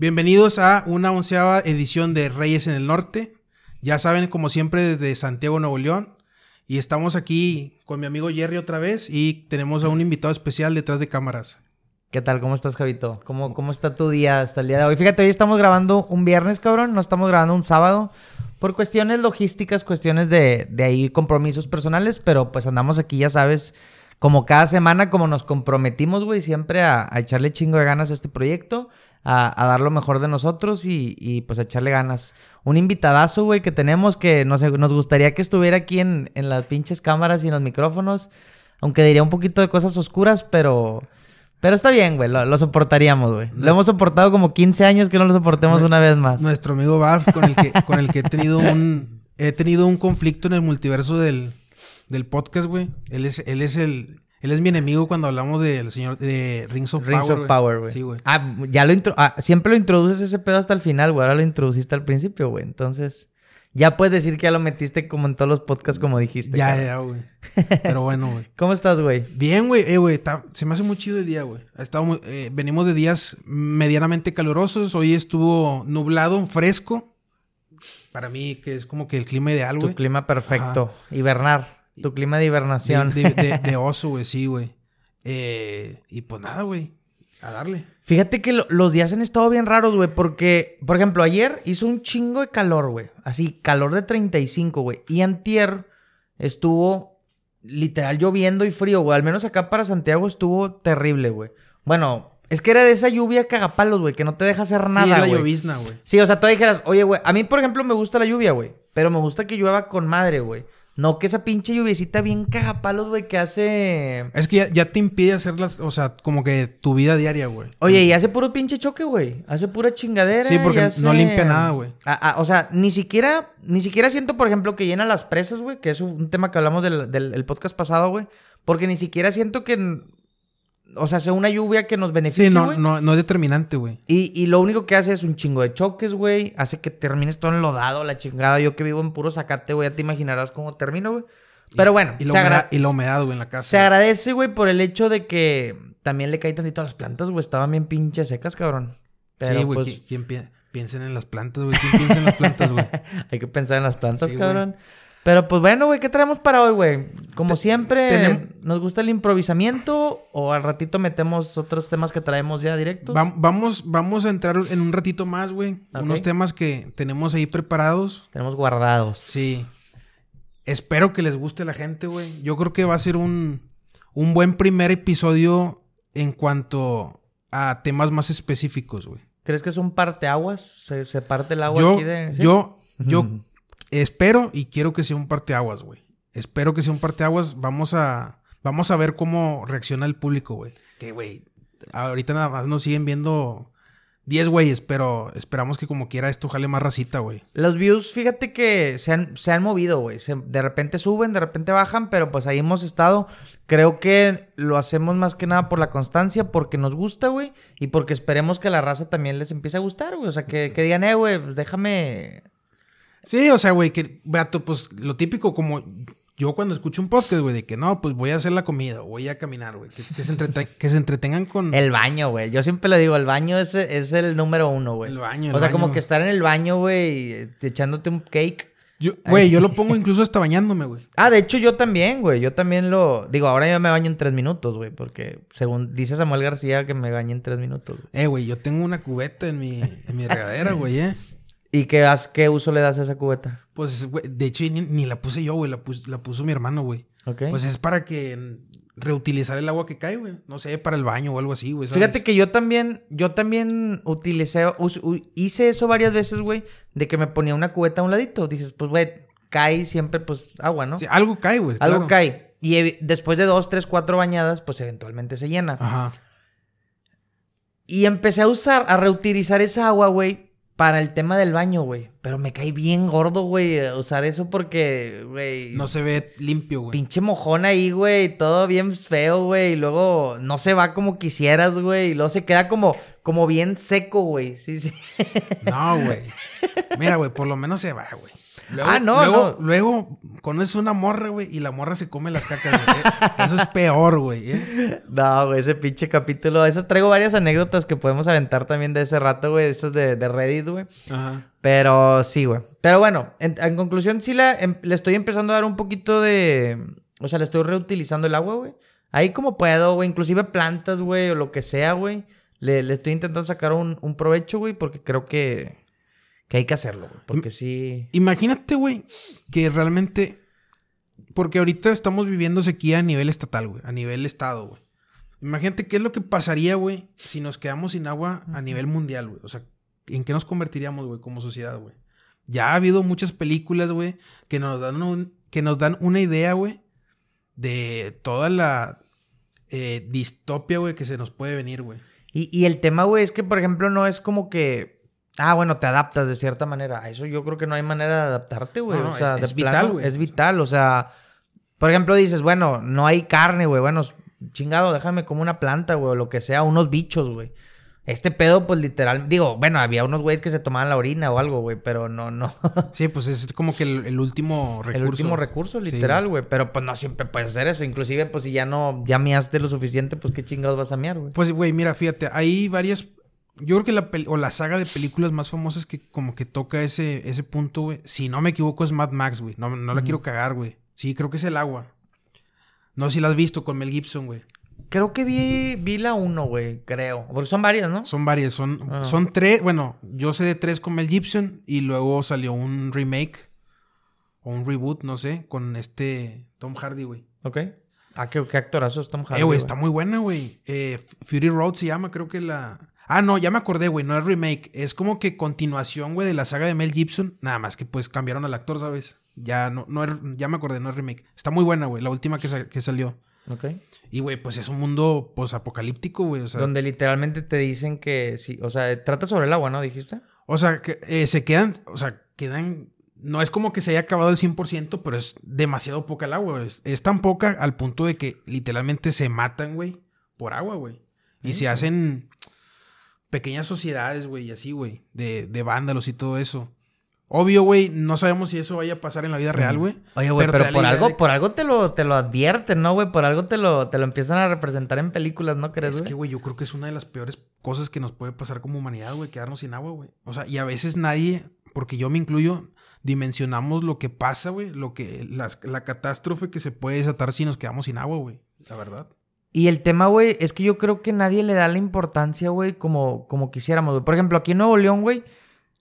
Bienvenidos a una onceava edición de Reyes en el Norte. Ya saben, como siempre, desde Santiago, Nuevo León. Y estamos aquí con mi amigo Jerry otra vez y tenemos a un invitado especial detrás de cámaras. ¿Qué tal? ¿Cómo estás, Javito? ¿Cómo, ¿Cómo está tu día hasta el día de hoy? Fíjate, hoy estamos grabando un viernes, cabrón. No estamos grabando un sábado. Por cuestiones logísticas, cuestiones de, de ahí compromisos personales. Pero pues andamos aquí, ya sabes, como cada semana, como nos comprometimos, güey, siempre a, a echarle chingo de ganas a este proyecto a, dar lo mejor de nosotros y, y, pues a echarle ganas. Un invitadazo, güey, que tenemos que nos, nos gustaría que estuviera aquí en, en, las pinches cámaras y en los micrófonos. Aunque diría un poquito de cosas oscuras, pero... Pero está bien, güey, lo, lo soportaríamos, güey. Lo hemos soportado como 15 años que no lo soportemos una vez más. Nuestro amigo Baf, con el que, con el que he tenido un... He tenido un conflicto en el multiverso del, del podcast, güey. Él es, él es el, él es mi enemigo cuando hablamos del señor de Rings of Rings Power. of Power, güey. Sí, güey. Ah, ya lo intro ah, siempre lo introduces ese pedo hasta el final, güey. Ahora lo introduciste al principio, güey. Entonces, ya puedes decir que ya lo metiste como en todos los podcasts, como dijiste. Ya, ya, güey. Pero bueno, güey. ¿Cómo estás, güey? Bien, güey. Eh, güey. Se me hace muy chido el día, güey. Eh, venimos de días medianamente calurosos. Hoy estuvo nublado, fresco. Para mí, que es como que el clima ideal, güey. Tu clima perfecto. Ajá. Hibernar. Tu clima de hibernación. De, de, de, oso, güey, sí, güey. Eh, y pues nada, güey. A darle. Fíjate que lo, los días han estado bien raros, güey, porque, por ejemplo, ayer hizo un chingo de calor, güey. Así, calor de 35, güey. Y antier estuvo literal lloviendo y frío, güey. Al menos acá para Santiago estuvo terrible, güey. Bueno, es que era de esa lluvia cagapalos, güey, que no te deja hacer nada, Sí, es la güey. llovizna, güey. Sí, o sea, tú dijeras, oye, güey, a mí, por ejemplo, me gusta la lluvia, güey. Pero me gusta que llueva con madre, güey. No, que esa pinche lluviecita bien cagapalos, güey, que hace. Es que ya, ya, te impide hacer las, o sea, como que tu vida diaria, güey. Oye, y hace puro pinche choque, güey. Hace pura chingadera. Sí, porque hace... no limpia nada, güey. O sea, ni siquiera, ni siquiera siento, por ejemplo, que llena las presas, güey, que es un tema que hablamos del, del, del podcast pasado, güey. Porque ni siquiera siento que. O sea, sea una lluvia que nos beneficie. Sí, no, no, no es determinante, güey. Y, y, lo único que hace es un chingo de choques, güey. Hace que termines todo enlodado, la chingada. Yo que vivo en puro zacate, güey, ya te imaginarás cómo termino, güey. Pero bueno. Y la, humedad, y la humedad, güey, en la casa. Se agradece, güey, por el hecho de que también le cae tantito a las plantas, güey. Estaban bien pinches secas, cabrón. Pero, sí, güey. Pues... ¿Quién pi piensa en las plantas, güey? ¿Quién piensa en las plantas, güey? Hay que pensar en las plantas, sí, cabrón. Wey. Pero pues bueno, güey, ¿qué traemos para hoy, güey? Como siempre, tenemos... ¿nos gusta el improvisamiento o al ratito metemos otros temas que traemos ya directos? Va vamos, vamos a entrar en un ratito más, güey. Okay. Unos temas que tenemos ahí preparados. Tenemos guardados. Sí. Espero que les guste la gente, güey. Yo creo que va a ser un, un buen primer episodio en cuanto a temas más específicos, güey. ¿Crees que es un parteaguas? ¿Se, se parte el agua yo, aquí de...? ¿sí? Yo, yo espero y quiero que sea un parteaguas, güey. Espero que sea un parteaguas. Vamos a, vamos a ver cómo reacciona el público, güey. Que, güey, ahorita nada más nos siguen viendo 10 güeyes, pero esperamos que como quiera esto jale más racita, güey. Los views, fíjate que se han, se han movido, güey. De repente suben, de repente bajan, pero pues ahí hemos estado. Creo que lo hacemos más que nada por la constancia, porque nos gusta, güey. Y porque esperemos que la raza también les empiece a gustar, güey. O sea, que, que digan, eh, güey, déjame... Sí, o sea, güey, que, vato, pues lo típico como yo cuando escucho un podcast, güey, de que no, pues voy a hacer la comida, voy a caminar, güey, que, que, se que, se entretengan con... El baño, güey, yo siempre le digo, el baño es, es el número uno, güey. El baño, el O sea, baño. como que estar en el baño, güey, echándote un cake. Güey, yo lo pongo incluso hasta bañándome, güey. Ah, de hecho yo también, güey, yo también lo... Digo, ahora yo me baño en tres minutos, güey, porque según dice Samuel García que me bañe en tres minutos. Güey. Eh, güey, yo tengo una cubeta en mi, en mi regadera, güey, eh. ¿Y qué, qué uso le das a esa cubeta? Pues, güey, de hecho, ni, ni, la puse yo, güey, la, pus, la puso mi hermano, güey. Ok. Pues es para que reutilizar el agua que cae, güey. No sé, para el baño o algo así, güey. Fíjate que yo también, yo también utilicé, hice eso varias veces, güey, de que me ponía una cubeta a un ladito. Dices, pues, güey, cae siempre, pues, agua, ¿no? Sí, algo cae, güey. Algo claro. cae. Y después de dos, tres, cuatro bañadas, pues eventualmente se llena. Ajá. Y empecé a usar, a reutilizar esa agua, güey, para el tema del baño, güey. Pero me cae bien gordo, güey, usar eso porque, güey. No se ve limpio, güey. Pinche mojón ahí, güey. Todo bien feo, güey. Y luego no se va como quisieras, güey. Y luego se queda como, como bien seco, güey. Sí, sí. No, güey. Mira, güey, por lo menos se va, güey. Luego, ah, no, luego, no. Luego conoces una morra, güey, y la morra se come las cacas, güey. Eh, Eso es peor, güey. ¿eh? No, güey, ese pinche capítulo. Eso traigo varias anécdotas que podemos aventar también de ese rato, güey. Esos de, de Reddit, güey. Ajá. Pero sí, güey. Pero bueno, en, en conclusión, sí la, em- le estoy empezando a dar un poquito de. O sea, le estoy reutilizando el agua, güey. Ahí como puedo, güey. Inclusive plantas, güey, o lo que sea, güey. Le, le estoy intentando sacar un, un provecho, güey, porque creo que, que hay que hacerlo, güey. Porque sí. Imagínate, güey, que realmente. Porque ahorita estamos viviendo sequía a nivel estatal, güey. A nivel estado, güey. Imagínate qué es lo que pasaría, güey, si nos quedamos sin agua a nivel mundial, güey. O sea, ¿en qué nos convertiríamos, güey, como sociedad, güey? Ya ha habido muchas películas, güey, que nos dan un- que nos dan una idea, güey, de toda la eh, distopia, güey, que se nos puede venir, güey. Y, y el tema, güey, es que, por ejemplo, no es como que. Ah, bueno, te adaptas de cierta manera. A eso yo creo que no hay manera de adaptarte, güey. No, no, o sea, es- vital, güey. Es vital, o sea. Por ejemplo, dices, bueno, no hay carne, güey. Bueno, chingado, déjame como una planta, güey, o lo que sea, unos bichos, güey. Este pedo, pues literal. Digo, bueno, había unos güeyes que se tomaban la orina o algo, güey, pero no, no. Sí, pues es como que el, el último recurso. El último recurso, literal, güey. Pero pues no siempre puedes hacer eso. Inclusive, pues si ya no, ya measte lo suficiente, pues qué chingados vas a mear, güey. Pues, güey, mira, fíjate, hay varias. Yo creo que la o la saga de películas más famosas que como que toca ese, ese punto, güey. Si no me equivoco, es Mad Max, güey. No, no la quiero cagar, güey. Sí, creo que es el agua. No sé si la has visto con Mel Gibson, güey. Creo que vi, vi la uno, güey, creo. Porque son varias, ¿no? Son varias, son, Ah. son tres. Bueno, yo sé de tres con Mel Gibson y luego salió un remake o un reboot, no sé, con este Tom Hardy, güey. Ok. Ah, qué, qué actorazo es Tom Hardy. Eh, güey, está muy buena, güey. Eh, Fury Road se llama, creo que la. Ah, no, ya me acordé, güey. No es remake. Es como que continuación, güey, de la saga de Mel Gibson. Nada más que pues cambiaron al actor, ¿sabes? Ya no, no es- ya me acordé, no es remake. Está muy buena, güey. La última que, sa- que salió. Ok. Y, güey, pues es un mundo posapocalíptico, güey. O sea, Donde literalmente te dicen que sí. O sea, trata sobre el agua, ¿no? Dijiste. o sea que eh, se quedan. O sea, quedan. No es como que se haya acabado el 100%, pero es demasiado poca el agua, güey. Es, es tan poca al punto de que literalmente se matan, güey, por agua, güey. Y se hacen pequeñas sociedades, güey, y así, güey, de, de vándalos y todo eso. Obvio, güey, no sabemos si eso vaya a pasar en la vida real, güey. Oye, güey, pero, por algo, de- por algo te lo, te lo advierten, ¿no, güey? Por algo te lo, te lo empiezan a representar en películas, ¿no crees, Es que, güey, yo creo que es una de las peores cosas que nos puede pasar como humanidad, güey, quedarnos sin agua, güey. O sea, y a veces nadie, porque yo me incluyo, dimensionamos lo que pasa, güey, lo que, las- la catástrofe que se puede desatar si nos quedamos sin agua, güey. La verdad. Y el tema, güey, es que yo creo que nadie le da la importancia, güey, como, como quisiéramos, güey. Por ejemplo, aquí en Nuevo León, güey,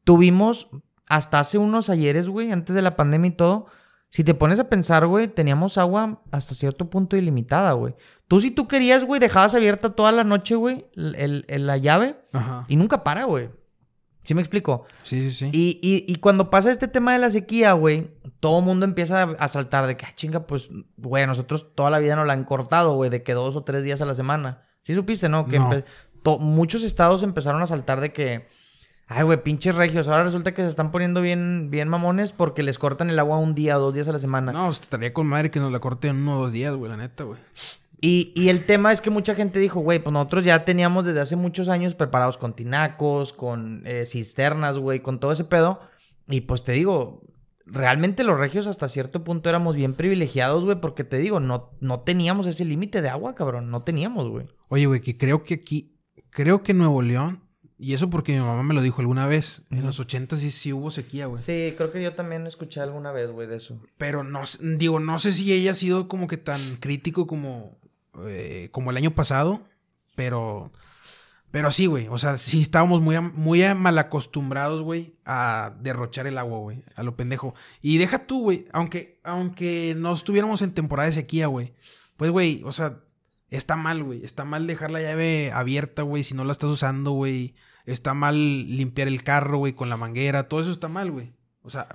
tuvimos hasta hace unos ayeres, güey, antes de la pandemia y todo. Si te pones a pensar, güey, teníamos agua hasta cierto punto ilimitada, güey. Tú, si tú querías, güey, dejabas abierta toda la noche, güey, el- el- el- la llave Ajá. y nunca para, güey. ¿Sí me explico? Sí, sí, sí. Y, y, y cuando pasa este tema de la sequía, güey, todo mundo empieza a, saltar de que, ah, chinga, pues, güey, a nosotros toda la vida nos la han cortado, güey, de que dos o tres días a la semana. ¿Sí supiste, no? Que No. muchos estados empezaron a saltar de que, ay, güey, pinches regios, ahora resulta que se están poniendo bien, bien mamones porque les cortan el agua un día o dos días a la semana. No, pues, estaría con madre que nos la corten en uno o dos días, güey, la neta, güey. Y, y el tema es que mucha gente dijo, güey, pues nosotros ya teníamos desde hace muchos años preparados con tinacos, con eh, cisternas, güey, con todo ese pedo. Y pues te digo, realmente los regios hasta cierto punto éramos bien privilegiados, güey, porque te digo, no, no teníamos ese límite de agua, cabrón, no teníamos, güey. Oye, güey, que creo que aquí, creo que en Nuevo León, y eso porque mi mamá me lo dijo alguna vez, en los 80 sí, sí hubo sequía, güey. Sí, creo que yo también escuché alguna vez, güey, de eso. Pero no, digo, no sé si ella ha sido como que tan crítico como, eh, como el año pasado, pero, pero sí, güey, o sea, sí estábamos muy, muy mal acostumbrados, güey, a derrochar el agua, güey, a lo pendejo. Y deja tú, güey, aunque, aunque no estuviéramos en temporada de sequía, güey, pues, güey, o sea, está mal, güey, está mal dejar la llave abierta, güey, si no la estás usando, güey, está mal limpiar el carro, güey, con la manguera, todo eso está mal, güey. O sea,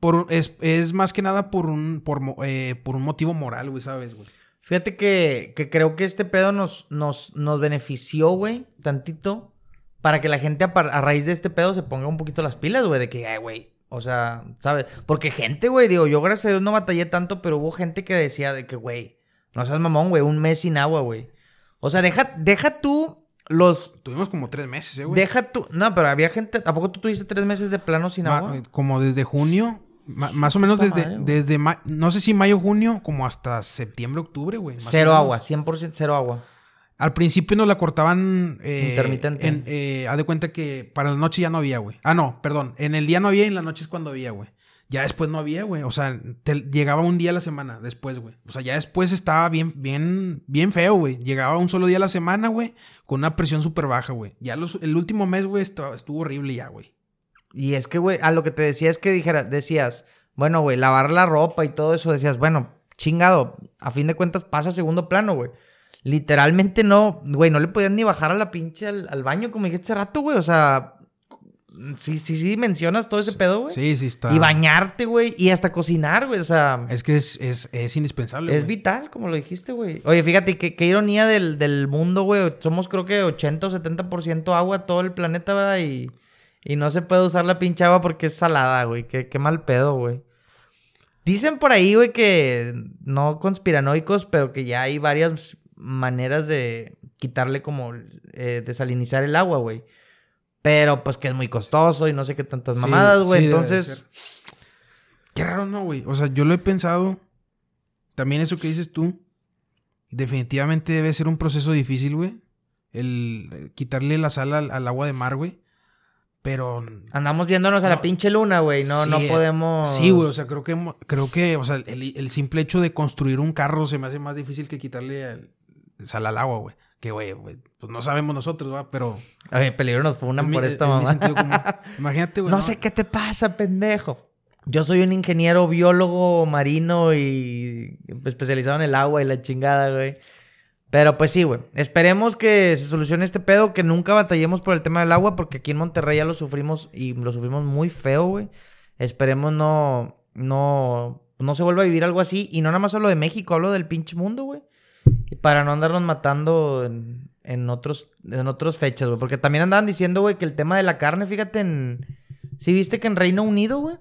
por, es, es más que nada por un, por, eh, por un motivo moral, güey, ¿sabes, güey? Fíjate que, que creo que este pedo nos, nos, nos benefició, güey, tantito, para que la gente a, raíz de este pedo se ponga un poquito las pilas, güey, de que, ay, güey, o sea, ¿sabes? Porque gente, güey, digo, yo gracias a Dios no batallé tanto, pero hubo gente que decía de que, güey, no seas mamón, güey, un mes sin agua, güey. O sea, deja, deja tú los... Tuvimos como tres meses, eh, güey. Deja tú... No, pero había gente... ¿A poco tú tuviste tres meses de plano sin Ma- agua? Como desde junio Ma- más o menos desde, madre, desde no sé si mayo, junio, como hasta septiembre, octubre, güey. Cero agua, 100% cero agua. Al principio nos la cortaban. eh, Intermitente. En, eh, haz de cuenta que para la noche ya no había, güey. Ah, no, perdón. En el día no había y en la noche es cuando había, güey. Ya después no había, güey. O sea, te- llegaba un día a la semana después, güey. O sea, ya después estaba bien, bien, bien feo, güey. Llegaba un solo día a la semana, güey. Con una presión súper baja, güey. Ya los- el último mes, güey, estuvo, estuvo horrible ya, güey. Y es que, güey, a lo que te decía es que dijera, decías, bueno, güey, lavar la ropa y todo eso, decías, bueno, chingado, a fin de cuentas pasa a segundo plano, güey. Literalmente no, güey, no le podían ni bajar a la pinche al, al baño como dijiste hace rato, güey. O sea, sí, sí, sí mencionas todo ese pedo, güey. Sí, sí está. Y bañarte, güey, y hasta cocinar, güey. O sea, Es que es, es, es indispensable. es vital, como lo dijiste, güey. Oye, fíjate, qué, qué ironía del, del mundo, güey. Somos creo que 80 o 70% agua todo el planeta, ¿verdad? Y, y no se puede usar la pinche agua porque es salada, güey. Qué, qué mal pedo, güey. Dicen por ahí, güey, que no conspiranoicos, pero que ya hay varias maneras de quitarle como eh, desalinizar el agua, güey. Pero pues que es muy costoso y no sé qué tantas mamadas, güey. sí, Entonces. Qué raro, ¿no, güey? O sea, yo lo he pensado. También eso que dices tú. Definitivamente debe ser un proceso difícil, güey. El eh, quitarle la sal al, al agua de mar, güey. Pero. andamos yéndonos a la pinche luna, güey. No, sí, no eh, podemos. Sí, güey. O sea, creo que, creo que, o sea, el, el simple hecho de construir un carro se me hace más difícil que quitarle al- sal al agua, güey. Que, güey, güey, pues no sabemos nosotros, ¿va? Pero. A ver, peligro nos funan mi- por esta mamá. común. Imagínate, güey. No sé qué te pasa, pendejo. Yo soy un ingeniero biólogo marino y especializado en el agua y la chingada, güey. Pero pues sí, güey. Esperemos que se solucione este pedo, que nunca batallemos por el tema del agua, porque aquí en Monterrey ya lo sufrimos y lo sufrimos muy feo, güey. Esperemos no, no, no se vuelva a vivir algo así. Y no nada más hablo de México, hablo del pinche mundo, güey. Para no andarnos matando en, en otros, en otras fechas, güey. Porque también andaban diciendo, güey, que el tema de la carne, fíjate en... ¿Sí viste que en Reino Unido, güey?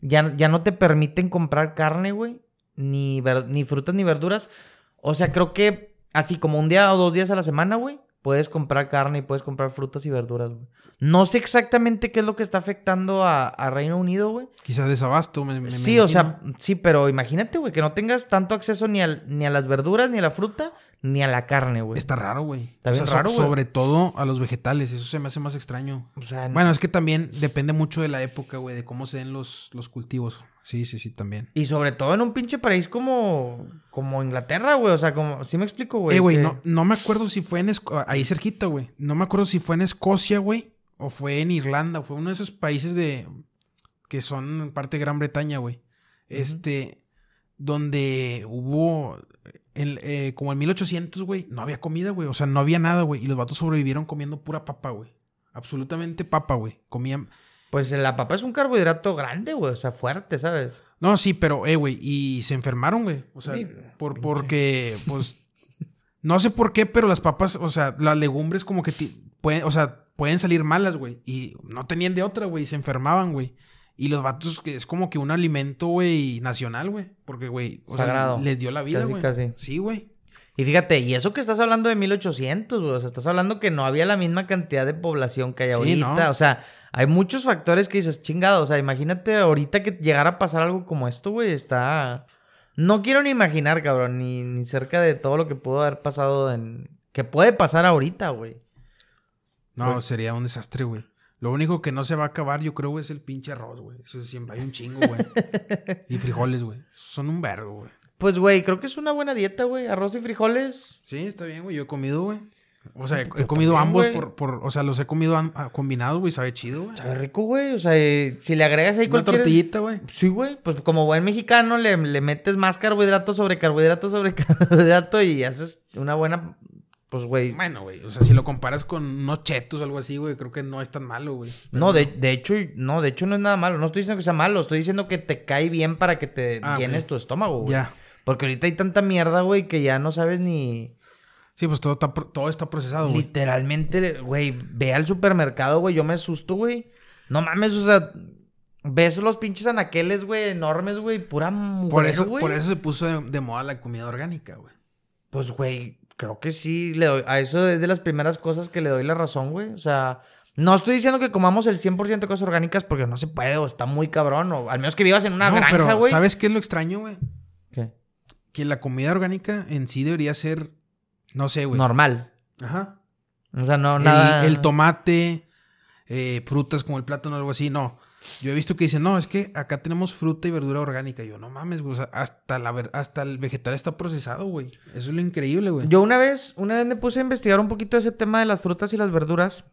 Ya, ya no te permiten comprar carne, güey. Ni, ni frutas ni verduras. O sea, creo que así como un día o dos días a la semana, güey. Puedes comprar carne y puedes comprar frutas y verduras, güey. No sé exactamente qué es lo que está afectando a, a Reino Unido, güey. Quizás desabasto, me, me- me Sí, o sea, sí, pero imagínate, güey, que no tengas tanto acceso ni, al- ni a las verduras, ni a la fruta, ni a la carne, güey. Está raro, güey. Está O bien so- raro, güey. Sobre todo a los vegetales, eso se me hace más extraño. O sea, Bueno, es que también depende mucho de la época, güey, de cómo se den los, los cultivos. Sí, sí, sí, también. y sobre todo en un pinche país como, como Inglaterra, güey. O sea, como, sí me explico, güey. eh, güey, que- no, no me acuerdo si fue en Esco- ahí cerquita, güey. No me acuerdo si fue en Escocia, güey, o fue en Irlanda, fue uno de esos países de que son parte de Gran Bretaña, güey. Este, donde hubo en- eh, como en 1800, güey, no había comida, güey. O sea, no había nada, güey. Y los vatos sobrevivieron comiendo pura papa, güey. Absolutamente papa, güey. Comían. Pues la papa es un carbohidrato grande, güey. O sea, fuerte, ¿sabes? No, sí, pero, eh, güey, y se enfermaron, güey. O sea, Sí, por, porque, pues, no sé por qué, pero las papas, o sea, las legumbres como que ti- pueden, o sea, pueden salir malas, güey. Y no tenían de otra, güey, y se enfermaban, güey. Y los vatos, que es como que un alimento, güey, nacional, güey. Porque, güey, o sea, Sagrado. les dio la vida, güey. Sí, güey. Y fíjate, y eso que estás hablando de 1800, güey. O sea, estás hablando que no había la misma cantidad de población que hay Sí, ahorita. ¿no? O sea, hay muchos factores que dices, chingado. O sea, imagínate ahorita que llegara a pasar algo como esto, güey. Está. No quiero ni imaginar, cabrón, ni, ni cerca de todo lo que pudo haber pasado en. Que puede pasar ahorita, güey. No, sería un desastre, güey. Lo único que no se va a acabar, yo creo, güey, es el pinche arroz, güey. Eso siempre hay un chingo, güey. y frijoles, güey. Son un vergo, güey. Pues, güey, creo que es una buena dieta, güey. Arroz y frijoles. Sí, está bien, güey. Yo he comido, güey. O sea, he, comido también, ambos por, por. O sea, los he comido ah, combinados, güey. Sabe chido, güey. Sabe rico, güey. O sea, eh, si le agregas ahí Una cualquier... tortillita, güey. Sí, güey. Pues como buen mexicano le, le metes más carbohidrato sobre carbohidrato sobre carbohidrato y haces una buena... Pues, güey. Bueno, güey. O sea, si lo comparas con unos chetos o algo así, güey, creo que no es tan malo, güey. No, de, de hecho, no, de hecho no es nada malo. No estoy diciendo que sea malo. Estoy diciendo que te cae bien para que te Ah, llenes tu estómago, güey. Ya. Porque ahorita hay tanta mierda, güey, que ya no sabes ni... Sí, pues todo está, todo está procesado, güey. Literalmente, güey, ve al supermercado, güey, yo me asusto, güey. No mames, o sea, ves los pinches anaqueles, güey, enormes, güey, pura mujer, Por eso, güey. por eso se puso de, de moda la comida orgánica, güey. Pues, güey, creo que sí, le doy, a eso es de las primeras cosas que le doy la razón, güey. O sea, No estoy diciendo que comamos el 100% de cosas orgánicas porque no se puede o está muy cabrón o al menos que vivas en una No, granja, pero güey. ¿sabes qué es lo extraño, güey? ¿Qué? Que la comida orgánica en sí debería ser, no sé, güey. Normal. Ajá. O sea, no, El- nada. El, tomate, eh, frutas como el plátano o algo así, no. Yo he visto que dicen, no, es que acá tenemos fruta y verdura orgánica. Yo, no mames, güey. hasta, la, hasta el vegetal está procesado, güey. Eso es lo increíble, güey. Yo una vez, una vez me puse a investigar un poquito ese tema de las frutas y las verduras.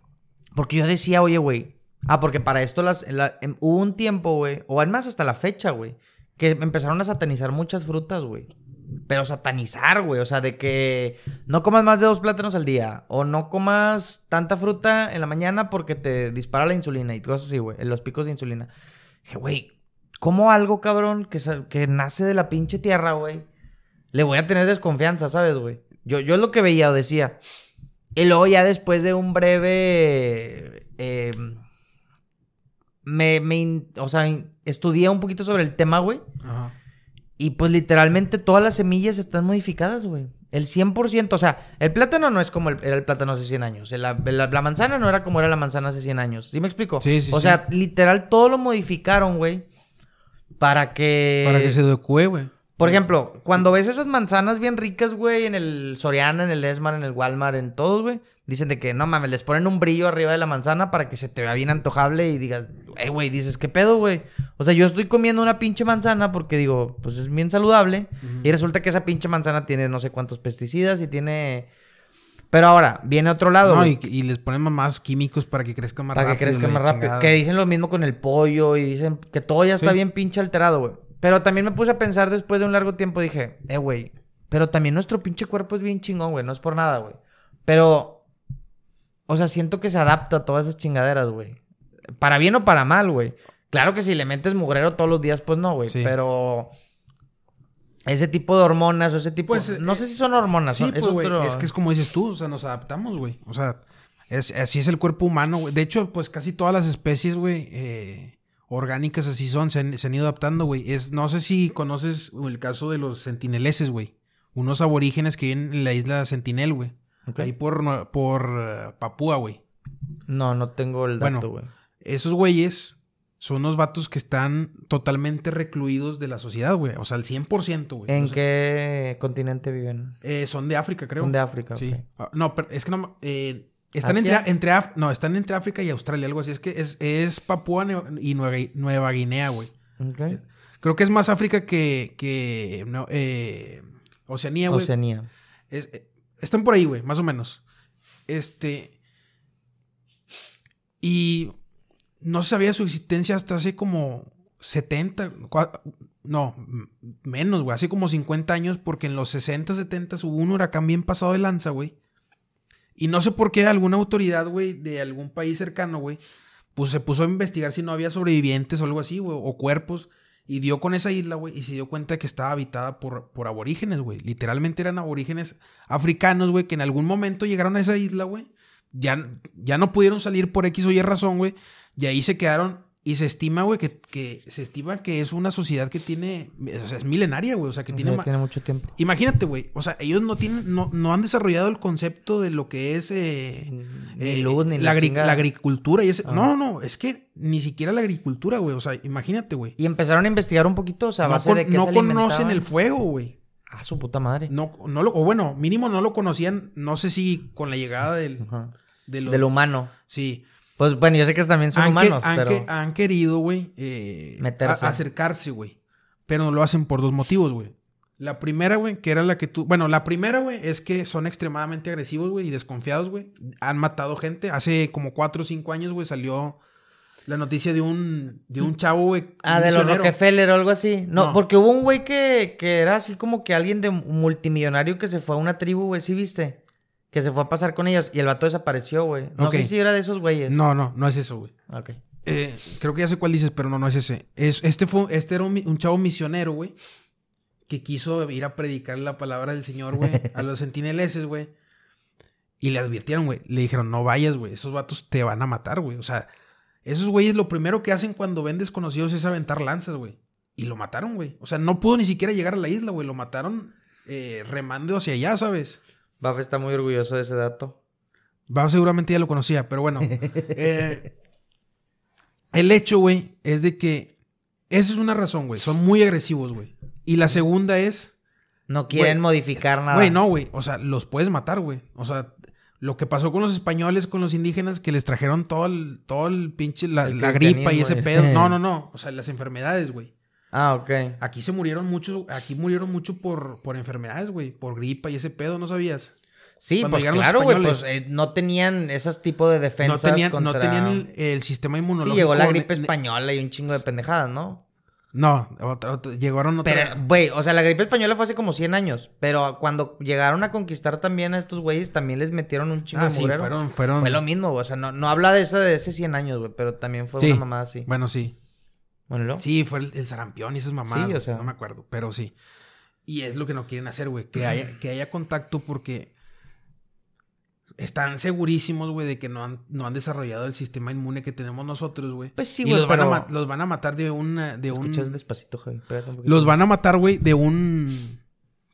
Porque yo decía, oye, güey. Ah, porque para esto las, la- em, hubo un tiempo, güey. O además hasta la fecha, güey. Que empezaron a satanizar muchas frutas, güey. Pero satanizar, güey. O sea, de que no comas más de dos plátanos al día. O no comas tanta fruta en la mañana porque te dispara la insulina y cosas así, güey. Los picos de insulina. Dije, güey, ¿cómo algo, cabrón, que, que nace de la pinche tierra, güey? Le voy a tener desconfianza, ¿sabes, güey? Yo, yo lo que veía o decía. Y luego ya después de un breve... eh, me, me o sea, estudié un poquito sobre el tema, güey. Ajá. Y pues literalmente todas las semillas están modificadas, güey. El 100%, o sea, el plátano no es como el- era el plátano hace 100 años. La, la- la manzana no era como era la manzana hace 100 años. ¿Sí me explico? Sí, sí, O sí. sea, literal todo lo modificaron, güey. Para que... Para que se adecue, güey. Por ejemplo, cuando ves esas manzanas bien ricas, güey, en el Soriana, en el Esmar, en el Walmart, en todos, güey, dicen de que no mames, les ponen un brillo arriba de la manzana para que se te vea bien antojable y digas, eh, güey, dices, ¿qué pedo, güey? O sea, yo estoy comiendo una pinche manzana porque digo, pues es bien saludable y resulta que esa pinche manzana tiene no sé cuántos pesticidas y tiene. Pero ahora, viene otro lado, No, y, y les ponen más químicos para que crezcan más Para que rápido. crezca la más rápido. chingada. Que dicen lo mismo con el pollo y dicen que todo ya está Sí. bien pinche alterado, güey. Pero también me puse a pensar después de un largo tiempo, dije, eh, güey, pero también nuestro pinche cuerpo es bien chingón, güey, no es por nada, güey. Pero, o sea, siento que se adapta a todas esas chingaderas, güey. Para bien o para mal, güey. Claro que si le metes mugrero todos los días, pues no, güey. Sí. Pero ese tipo de hormonas o ese tipo... Pues, no eh, sé si son hormonas, Sí, son- pues, es güey. otro- Es que es como dices tú, o sea, nos adaptamos, güey. O sea, es, así es el cuerpo humano, güey. De hecho, pues casi todas las especies, güey, eh, orgánicas así son, se han, se han ido adaptando, güey. Es, no sé si conoces el caso de los sentineleses, güey. Unos aborígenes que viven en la isla Sentinel, güey. Ahí por, por eh, Papúa, güey. No, no tengo el Bueno, dato, güey. Esos güeyes son unos vatos que están totalmente recluidos de la sociedad, güey. O sea, al 100%, güey. ¿En O sea, qué continente viven? eh, son de África, creo. Son de África, Sí. Ah, No, pero es que no. eh, están ¿Asia? entre, entre Af- no, están entre África y Australia, algo así. Es que es, es Papúa y Nueva, Nueva Guinea, güey. Creo que es más África que, que no, eh, Oceanía, güey. Oceanía. Es- eh, están por ahí, güey, más o menos. Este. Y no se sabía su existencia hasta hace como 70, cua- no, menos, güey, hace como 50 años, porque en los 60, 70 hubo un huracán bien pasado de lanza, güey. Y no sé por qué alguna autoridad, güey, de algún país cercano, güey, pues se puso a investigar si no había sobrevivientes o algo así, güey, o cuerpos. Y dio con esa isla, güey, y se dio cuenta de que estaba habitada por, por aborígenes, güey. Literalmente eran aborígenes africanos, güey, que en algún momento llegaron a esa isla, güey. Ya, ya no pudieron salir por X o Y razón, güey. Y ahí se quedaron. Y se estima, güey, que, que se estima que es una sociedad que tiene. O sea, es milenaria, güey. O sea, que O tiene. sea, tiene mucho tiempo. Imagínate, güey. O sea, ellos no tienen, no, no han desarrollado el concepto de lo que es eh, Ni eh, luz, ni la, la agri- la agricultura y ese. Ah. No, no, no. Es que ni siquiera la agricultura, güey. O sea, imagínate, güey. Y empezaron a investigar un poquito, o sea, a No, base con- de que no se conocen el fuego, güey. Ah, su puta madre. No, no lo, o bueno, mínimo no lo conocían. No sé si con la llegada del, Ajá. de los. Del humano. Sí. Pues bueno, yo sé que también son han, que- humanos, han pero... que- han querido, güey, eh, acercarse, güey. Pero no lo hacen por dos motivos, güey. La primera, güey, que era la que tú. Bueno, la primera, güey, es que son extremadamente agresivos, güey, y desconfiados, güey. Han matado gente. Hace como cuatro o cinco años, güey, salió la noticia de un, de un chavo, güey. Ah, de los. Rockefeller o algo así. No, No. porque hubo un güey que, que era así como que alguien de multimillonario que se fue a una tribu, güey, ¿sí viste? Que se fue a pasar con ellos y el vato desapareció, güey. No sé si era de esos güeyes. No, no, no es eso, güey. Ok. Eh, creo que ya sé cuál dices, pero no, no es ese. Es, este, fue, este era un chavo misionero, güey. Que quiso ir a predicar la palabra del Señor, güey. A los sentineleses, güey. Y le advirtieron, güey. Le dijeron, no vayas, güey. Esos vatos te van a matar, güey. O sea, esos güeyes lo primero que hacen cuando ven desconocidos es aventar lanzas, güey. Y lo mataron, güey. O sea, no pudo ni siquiera llegar a la isla, güey. Lo mataron eh, remando hacia allá, ¿sabes? Baf está muy orgulloso de ese dato. Va, seguramente ya lo conocía, pero bueno. eh, el hecho, güey, es de que. Esa es una razón, güey. Son muy agresivos, güey. Y la segunda es. No quieren modificar nada. Güey, no, güey. O sea, los puedes matar, güey. O sea, lo que pasó con los españoles, con los indígenas, que les trajeron todo el, todo el pinche, la, El la gripa y ese pedo. No, no, no. O sea, las enfermedades, güey. Ah, ok. Aquí se murieron muchos, aquí murieron mucho por, por enfermedades, güey. Por gripa y ese pedo, ¿no sabías? Sí, Cuando pues claro, güey, pues eh, no tenían esos tipos de No defensas tenían, contra... no tenían el, el sistema Sí, inmunológico. llegó la gripe española y un chingo de pendejadas, ¿no? No, otra- otra- llegaron otra. Pero, güey, o sea, la gripe española fue hace como 100 años. Pero cuando llegaron a conquistar también a estos güeyes, también les metieron un chingo ah, de sí, fueron, fueron. Fue lo mismo, güey, o sea, no, no habla de esa de ese 100 años, güey, pero también fue Sí. una mamada así. Bueno, sí. Bueno, ¿lo? Sí, fue el, el sarampión y esas mamadas. Sí, o sea. No me acuerdo, pero sí. Y es lo que no quieren hacer, güey. Que haya, que haya contacto porque están segurísimos, güey, de que no han, no han desarrollado el sistema inmune que tenemos nosotros, güey. Pues sí, Y güey, los, van a los van a matar de una. De un, despacito, Javi. un los van a matar, güey, de un.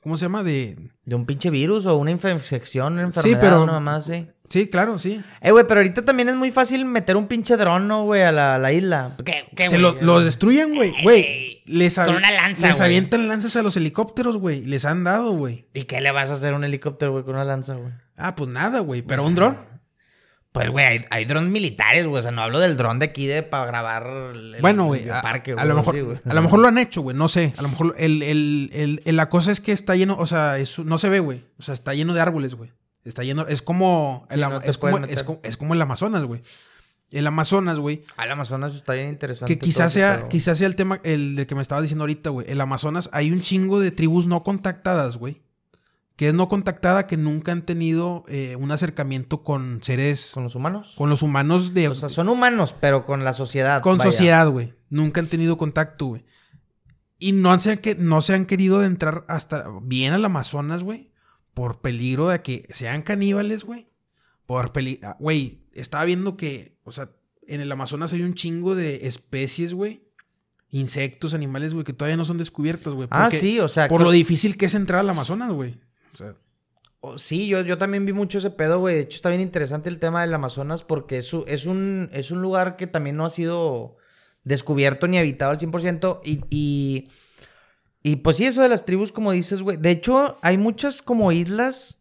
¿Cómo se llama? De. De un pinche virus o una infección, una enfermedad, pero- una mamá así. Sí, claro, sí. Eh, güey, pero ahorita también es muy fácil meter un pinche dron, ¿no, güey, a la, la isla. ¿Qué, qué, Se güey? lo, lo destruyen, güey. Güey. Les, Con una lanza, les güey. avientan lanzas a los helicópteros, güey. Les han dado, güey. ¿Y qué le vas a hacer a un helicóptero, güey, con una lanza, güey? Ah, pues nada, güey. Pero un dron. Pues, güey, hay, hay drones militares, güey. O sea, no hablo del dron de aquí de para grabar el, Bueno, güey, a, parque, a lo mejor, así, güey. a lo mejor lo han hecho, güey, no sé. A lo mejor el, el- el- el- la cosa es que está lleno, o sea, es- no se ve, güey. O sea, está lleno de árboles, güey. Está lleno, es como, el, Sí, no es, como es, meter. como, es como el Amazonas, güey. El Amazonas, güey. Ah, el Amazonas está bien interesante. Que quizás sea, quizás sea el tema, el del que me estabas diciendo ahorita, güey. El Amazonas, hay un chingo de tribus no contactadas, güey. Que es no contactada, que nunca han tenido eh, un acercamiento con seres, ¿Con los humanos? con los humanos de, O sea, son humanos, pero con la sociedad. Con vaya. sociedad, güey. Nunca han tenido contacto, güey. Y no se, han no se han querido entrar hasta bien al Amazonas, güey. Por peligro de que sean caníbales, güey. Por peligro. Güey, estaba viendo que, o sea, en el Amazonas hay un chingo de especies, güey. Insectos, animales, güey, que todavía no son descubiertos, güey. Ah, sí, o sea, Por lo difícil que es entrar al Amazonas, güey. O sea, Oh, Sí, yo, yo también vi mucho ese pedo, güey. De hecho, está bien interesante el tema del Amazonas porque es, es, un, es un lugar que también no ha sido descubierto ni habitado al 100%. Y, y, y pues sí, eso de las tribus, como dices, güey. De hecho, hay muchas como islas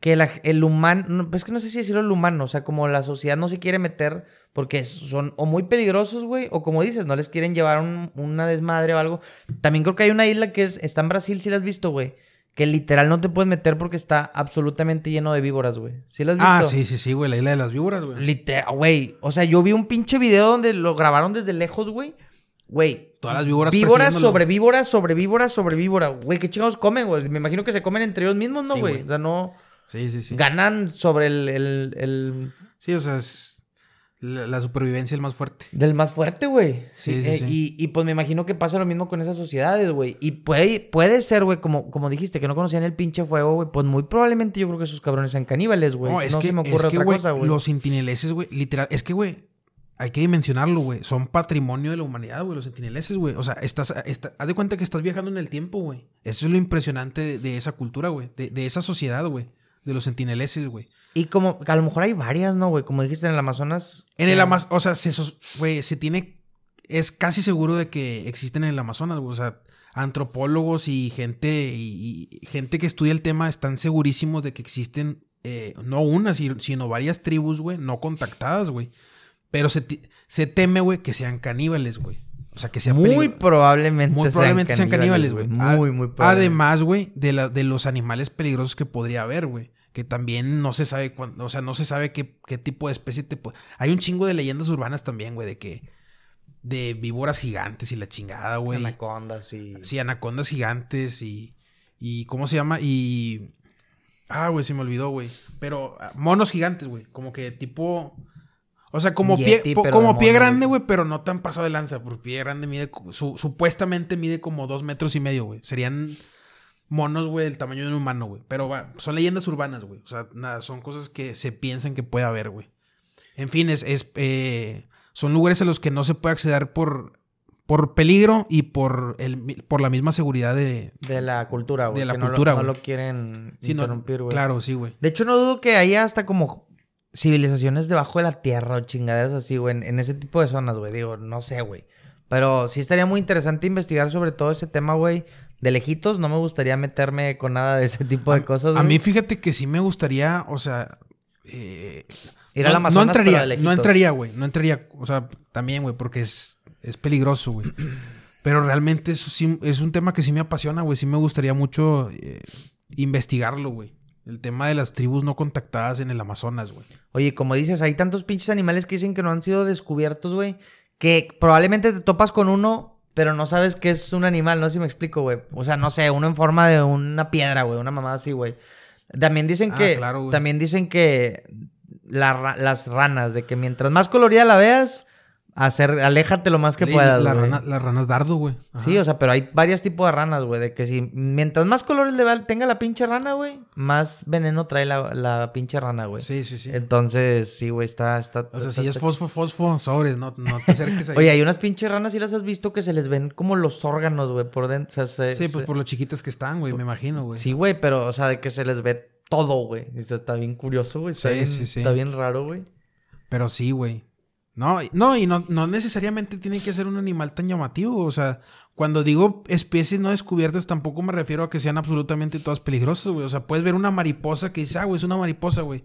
que la- el humano, no, pues es que no sé si decirlo el humano, o sea, como la sociedad no se quiere meter porque son o muy peligrosos, güey, o como dices, no les quieren llevar un- una desmadre o algo. También creo que hay una isla que es, está en Brasil, si la has visto, güey. Que literal no te puedes meter porque está absolutamente lleno de víboras, güey. ¿Sí la has visto? ah, sí, sí, sí, güey. La isla de las víboras, güey. Literal, güey. O sea, yo vi un pinche video donde lo grabaron desde lejos, güey. Güey. Todas las víboras Víboras sobre víbora, sobre víbora, sobre víbora. Güey, ¿qué chingados comen, güey? Me imagino que se comen entre ellos mismos, ¿no, Sí, güey? güey. o sea, no... Sí, sí, sí. Ganan sobre el, el, el- Sí, o sea, es la, la supervivencia el más fuerte. Del más fuerte, güey. Sí, sí, eh, sí. Y, y, pues me imagino que pasa lo mismo con esas sociedades, güey. Y puede, puede ser, güey, como, como dijiste, que no conocían el pinche fuego, güey. Pues muy probablemente yo creo que esos cabrones sean caníbales, güey. No, No, es que, se me es ocurre que, otra güey, cosa, güey. los sentineleses, güey, literal, es que, güey, hay que dimensionarlo, güey. Son patrimonio de la humanidad, güey, los sentineleses, güey. O sea, estás, está- haz de cuenta que estás viajando en el tiempo, güey. Eso es lo impresionante de, de esa cultura, güey. De, de esa sociedad, güey. De los sentineleses, güey. Y como, a lo mejor hay varias, ¿no, güey? Como dijiste en el Amazonas. En el eh, Amazonas, o sea, se, güey, se tiene, es casi seguro de que existen en el Amazonas, güey. O sea, antropólogos y gente, y, y gente que estudia el tema están segurísimos de que existen, eh, no una, si- sino varias tribus, güey, no contactadas, güey. Pero se, se teme, güey, que sean caníbales, güey. O sea, que sean Muy probablemente, muy probablemente sean caníbales, güey. Muy, muy probablemente. Además, güey, de, la- de los animales peligrosos que podría haber, güey. Que también no se sabe cuándo, o sea, no se sabe qué, qué tipo de especie te puede. Hay un chingo de leyendas urbanas también, güey, de que. De víboras gigantes y la chingada, güey. Anacondas y... Sí, anacondas gigantes y. Y. ¿Cómo se llama? Y. Ah, güey, se me olvidó, güey. Pero ah, monos gigantes, güey. Como que tipo. O sea, como pie, po- como pie mono, grande, güey. pero no tan pasado de lanza. Porque pie grande mide, su- supuestamente mide como dos metros y medio, güey. Serían monos, güey, del tamaño de un humano, güey. Pero va, son leyendas urbanas, güey. O sea, nada, son cosas que se piensan que puede haber, güey. En fin, es, es, eh, son lugares a los que no se puede acceder por, por peligro y por, el, por la misma seguridad de... De la cultura, güey. De la que no lo- cultura, no, lo quieren Sí, interrumpir, güey. claro, sí, güey. De hecho, no dudo que haya hasta como civilizaciones debajo de la tierra o chingaderas así, güey, en, en ese tipo de zonas, güey. Digo, no sé, güey. Pero sí estaría muy interesante investigar sobre todo ese tema, güey. De lejitos, no me gustaría meterme con nada de ese tipo de cosas, A güey. mí fíjate que sí me gustaría, o sea... eh, Ir no, Amazonas, no pero entraría, de no entraría, güey. No entraría, o sea, también, güey, porque es, es peligroso, güey. Pero realmente eso sí, es un tema que sí me apasiona, güey. Sí me gustaría mucho eh, investigarlo, güey. El tema de las tribus no contactadas en el Amazonas, güey. Oye, como dices, hay tantos pinches animales que dicen que no han sido descubiertos, güey. Que probablemente te topas con uno, pero no sabes que es un animal. No sé si me explico, güey. O sea, no sé, uno en forma de una piedra, güey. Una mamada así, güey. También dicen Ah, que. claro, también dicen que la las ranas, de que mientras más colorida la veas, hacer, aléjate lo más que Sí, puedas. la rana- las ranas dardo, güey. Ajá. Sí, o sea, pero hay varios tipos de ranas, güey. De que si mientras más colores le va- tenga la pinche rana, güey, más veneno trae la, la pinche rana, güey. Sí, sí, sí. Entonces, sí, güey, está, está. O sea, está- si es fosfo, fosfo, sobres, no, no te acerques ahí. Oye, hay unas pinches ranas, ¿sí las has visto que se les ven como los órganos, güey, por dentro? O sea, se- sí, pues por lo chiquitas que están, güey, me imagino, güey. Sí, güey, pero, o sea, de que se les ve todo, güey. Está, está bien curioso, güey. Sí, bien, sí, sí. está bien raro, güey. Pero sí, güey. No, y- no, y no, no necesariamente tiene que ser un animal tan llamativo. O sea, cuando digo especies no descubiertas, tampoco me refiero a que sean absolutamente todas peligrosas, güey. O sea, puedes ver una mariposa que dice, ah, güey, es una mariposa, güey.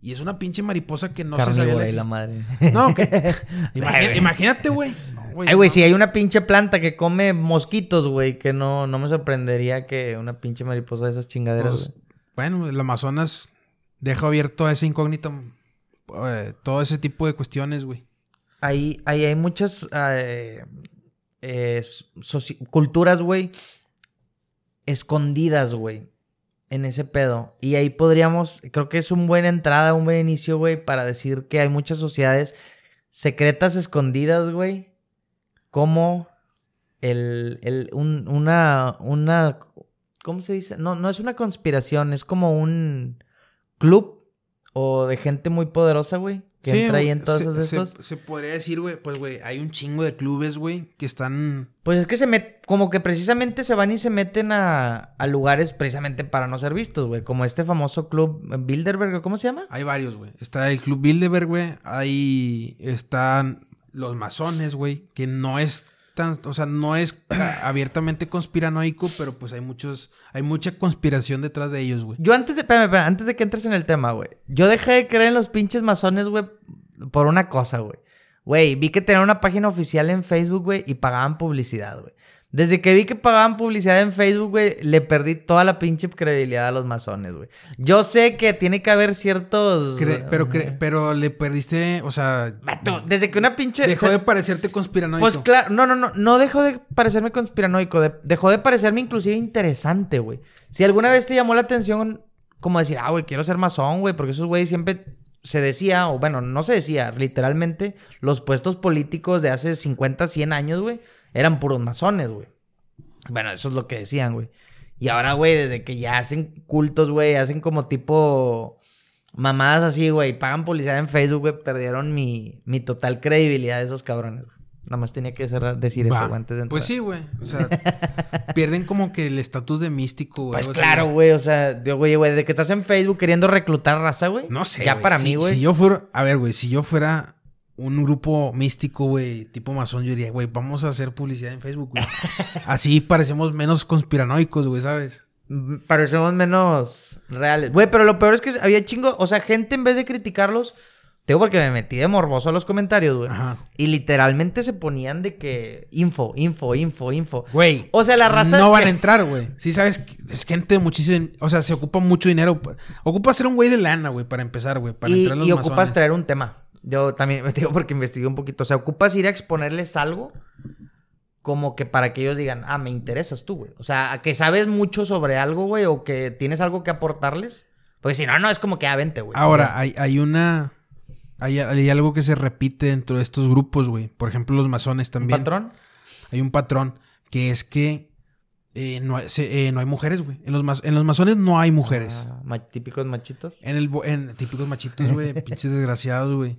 Y es una pinche mariposa que no se sabía. Carnívora de y la exist- madre. No, que. Imagina- imagínate, güey. No, Ay, güey, no. si hay una pinche planta que come mosquitos, güey, que no, no me sorprendería que una pinche mariposa de esas chingaderas, Pues, güey. bueno, el Amazonas deja abierto a esa incógnita eh, todo ese tipo de cuestiones, güey. Ahí, ahí hay muchas eh, eh, culturas, güey, escondidas, güey, en ese pedo. Y ahí podríamos, creo que es una buena entrada, un buen inicio, güey, para decir que hay muchas sociedades secretas escondidas, güey, como el, el, un- una, una, ¿cómo se dice? No, no es una conspiración, es como un club o de gente muy poderosa, güey, que Sí, entra ahí en todos se, se- podría decir, güey, pues, güey, hay un chingo de clubes, güey, que están... Pues es que se met, como que precisamente se van y se meten a, a lugares precisamente para no ser vistos, güey. Como este famoso club Bilderberg, ¿cómo se llama? Hay varios, güey. Está el Club Bilderberg, güey. Ahí están los masones, güey, que no es o sea, no es abiertamente conspiranoico, pero pues hay muchos, hay mucha conspiración detrás de ellos, güey. Yo antes de, espérame, espérame, antes de que entres en el tema, güey. Yo dejé de creer en los pinches masones, güey, por una cosa, güey. Güey, vi que tenían una página oficial en Facebook, güey, y pagaban publicidad, güey. Desde que vi que pagaban publicidad en Facebook, güey, le perdí toda la pinche credibilidad a los masones, güey. Yo sé que tiene que haber ciertos... Cre- pero, cre- pero le perdiste, o sea, desde que una pinche... dejó o sea, de parecerte conspiranoico. Pues claro, no, no, no, no dejó de parecerme conspiranoico, de- dejó de parecerme inclusive interesante, güey. Si alguna vez te llamó la atención como decir, ah, güey, quiero ser masón, güey, porque esos güeyes siempre se decía, o bueno, no se decía, literalmente, los puestos políticos de hace 50, 100 años, güey, eran puros masones, güey. Bueno, eso es lo que decían, güey. Y ahora, güey, desde que ya hacen cultos, güey, hacen como tipo mamadas así, güey, pagan publicidad en Facebook, güey, perdieron mi, mi total credibilidad de esos cabrones. güey. Nada más tenía que cerrar, decir Va. eso, antes de entrar. Pues sí, güey. O sea, pierden como que el estatus de místico, güey. Pues claro, güey, o sea, güey, güey, de que estás en Facebook queriendo reclutar raza, güey. No sé. Ya para Si- mí, güey. Si yo fuera, a ver, güey, si yo fuera un grupo místico, güey, tipo masón, yo diría, güey, vamos a hacer publicidad en Facebook, güey. Así parecemos menos conspiranoicos, güey, ¿sabes? Mm, Parecemos menos reales. Güey, pero lo peor es que había chingo, o sea, gente en vez de criticarlos, te digo porque me metí de morboso a los comentarios, güey. Ajá. Y literalmente se ponían de que info, info, info, info. Güey. O sea, la raza No van que- a entrar, güey. Sí, sabes, es gente de muchísimo. O sea, se ocupa mucho dinero. pa- Ocupa ser un güey de lana, güey, para empezar, güey. Para y, entrar en los y ocupas traer un tema. Yo también me digo porque investigué un poquito. O sea, ocupas ir a exponerles algo como que para que ellos digan, ah, me interesas tú, güey. O sea, que sabes mucho sobre algo, güey, o que tienes algo que aportarles. Porque si no, no es como que, ah, vente, güey. Ahora, hay, hay una. Hay, hay algo que se repite dentro de estos grupos, güey. Por ejemplo, los masones ¿Un también. patrón? Hay un patrón que es que eh, no, hay- se- eh, no hay mujeres, güey. En los, en los masones no hay mujeres. Ah, típicos machitos. En el en típicos machitos, güey. pinches desgraciados, güey.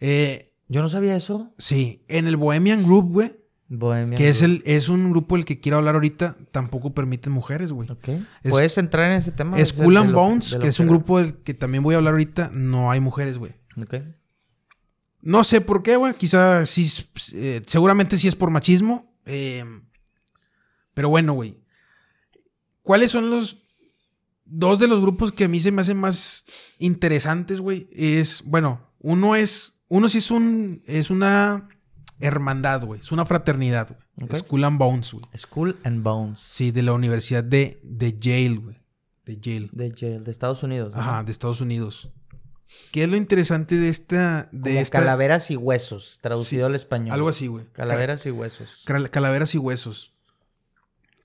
Eh, Yo no sabía eso. sí, en el Bohemian Group, güey. Bohemian que es, el, es un grupo del que quiero hablar ahorita, tampoco permiten mujeres, güey. Ok. Es- Puedes entrar en ese tema. De and Bones, que es un grupo del que también voy a hablar ahorita, no hay mujeres, güey. Ok. No sé por qué, güey. Quizá sí, eh, seguramente sí es por machismo. eh, pero bueno, güey. ¿Cuáles son los dos de los grupos que a mí se me hacen más interesantes, güey? Es, bueno, uno es, uno sí es un, es una hermandad, güey. Es una fraternidad, güey. Skull and Bones, güey. Skull and Bones. Sí, de la Universidad de, de Yale, güey. De Yale. De, Yale, de Estados Unidos. ¿no? Ajá, de Estados Unidos. ¿Qué es lo interesante de esta, de Como esta, calaveras y huesos, traducido Sí, al español. algo así, güey. Calaveras y huesos. Cal- Calaveras y huesos.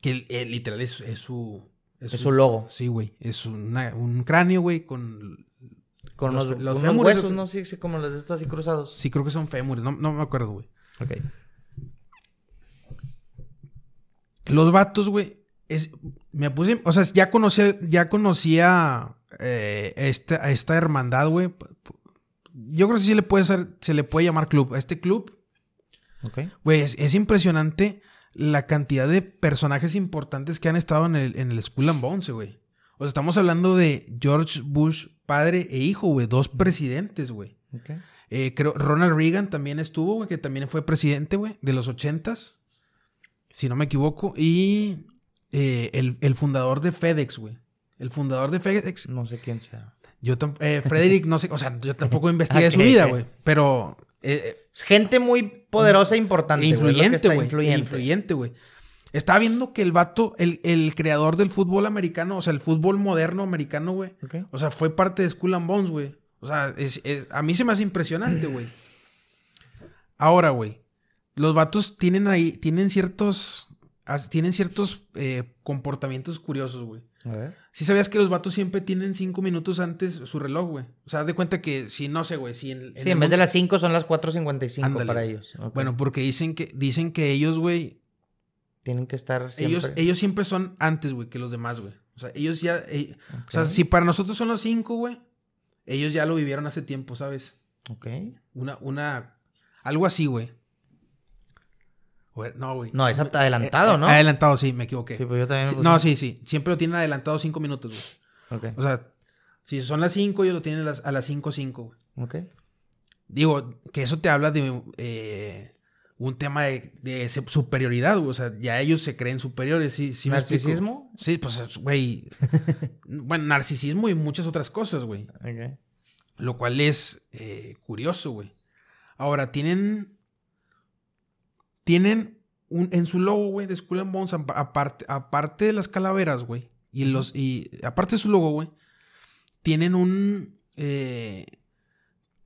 Que el literal es, es su. Es su logo. Sí, güey. Es una- un cráneo, güey, con. Con Los- fémures, huesos. ¿no? Sí, sí, como los de estos así cruzados. Sí, creo que son fémures. No, no me acuerdo, güey. Ok. Los vatos, güey. Es, me puse. O sea, ya conocía. Ya conocía. eh, esta, a esta hermandad, güey. Yo creo que sí le puede ser, se le puede llamar club. A este club, Ok. güey, es, es impresionante la cantidad de personajes importantes que han estado en el, en el Skull and Bones, güey. O sea, estamos hablando de George Bush, padre e hijo, güey. Dos presidentes, güey. Ok. Eh, creo Ronald Reagan también estuvo, güey, que también fue presidente, güey, de los ochentas. Si no me equivoco. Y eh, el, el fundador de FedEx, güey. El fundador de FedEx. No sé quién sea. Yo tam- eh, Frederick, no sé, o sea, yo tampoco investigué su vida, güey. Pero eh, Gente muy poderosa e importante. influyente, güey. Influyente, güey. Estaba viendo que el vato, el, el creador del fútbol americano, o sea, el fútbol moderno americano, güey. Ok. O sea, fue parte de Skull and Bones, güey. O sea, es- es- a mí se me hace impresionante, güey. Ahora, güey. Los vatos tienen ahí, tienen ciertos, tienen ciertos eh, comportamientos curiosos, güey. A ver. Si sabías que los vatos siempre tienen cinco minutos antes su reloj, güey. O sea, haz de cuenta que si, no sé, güey, si en, Sí, el en vez de las 5 son las 4.55 Ándale, para ellos. Bueno, porque dicen que, dicen que ellos, güey, Tienen que estar siempre. ellos, ellos siempre son antes, güey, que los demás, güey. O sea, ellos ya, eh, o sea, si para nosotros son los cinco, güey, ellos ya lo vivieron hace tiempo, ¿sabes? Ok. Una, una, algo así, güey. No, güey. No, es adelantado, Eh, ¿no? Adelantado, sí, me equivoqué. Sí, pues yo también me no, sí, sí. Siempre lo tienen adelantado cinco minutos, güey. Ok. O sea, si son las cinco, ellos lo tienen a las, a las cinco, cinco, güey. Ok. Digo, que eso te habla de eh, un tema de, de superioridad, güey. O sea, ya ellos se creen superiores, ¿sí? ¿Narcisismo? Sí, pues, güey. bueno, narcisismo y muchas otras cosas, güey. Ok. Lo cual es eh, curioso, güey. Ahora, tienen. Tienen un, en su logo, güey, de Skull and Bones, apa- aparte, aparte de las calaveras, güey. Y los. Y aparte de su logo, güey. Tienen un. eh,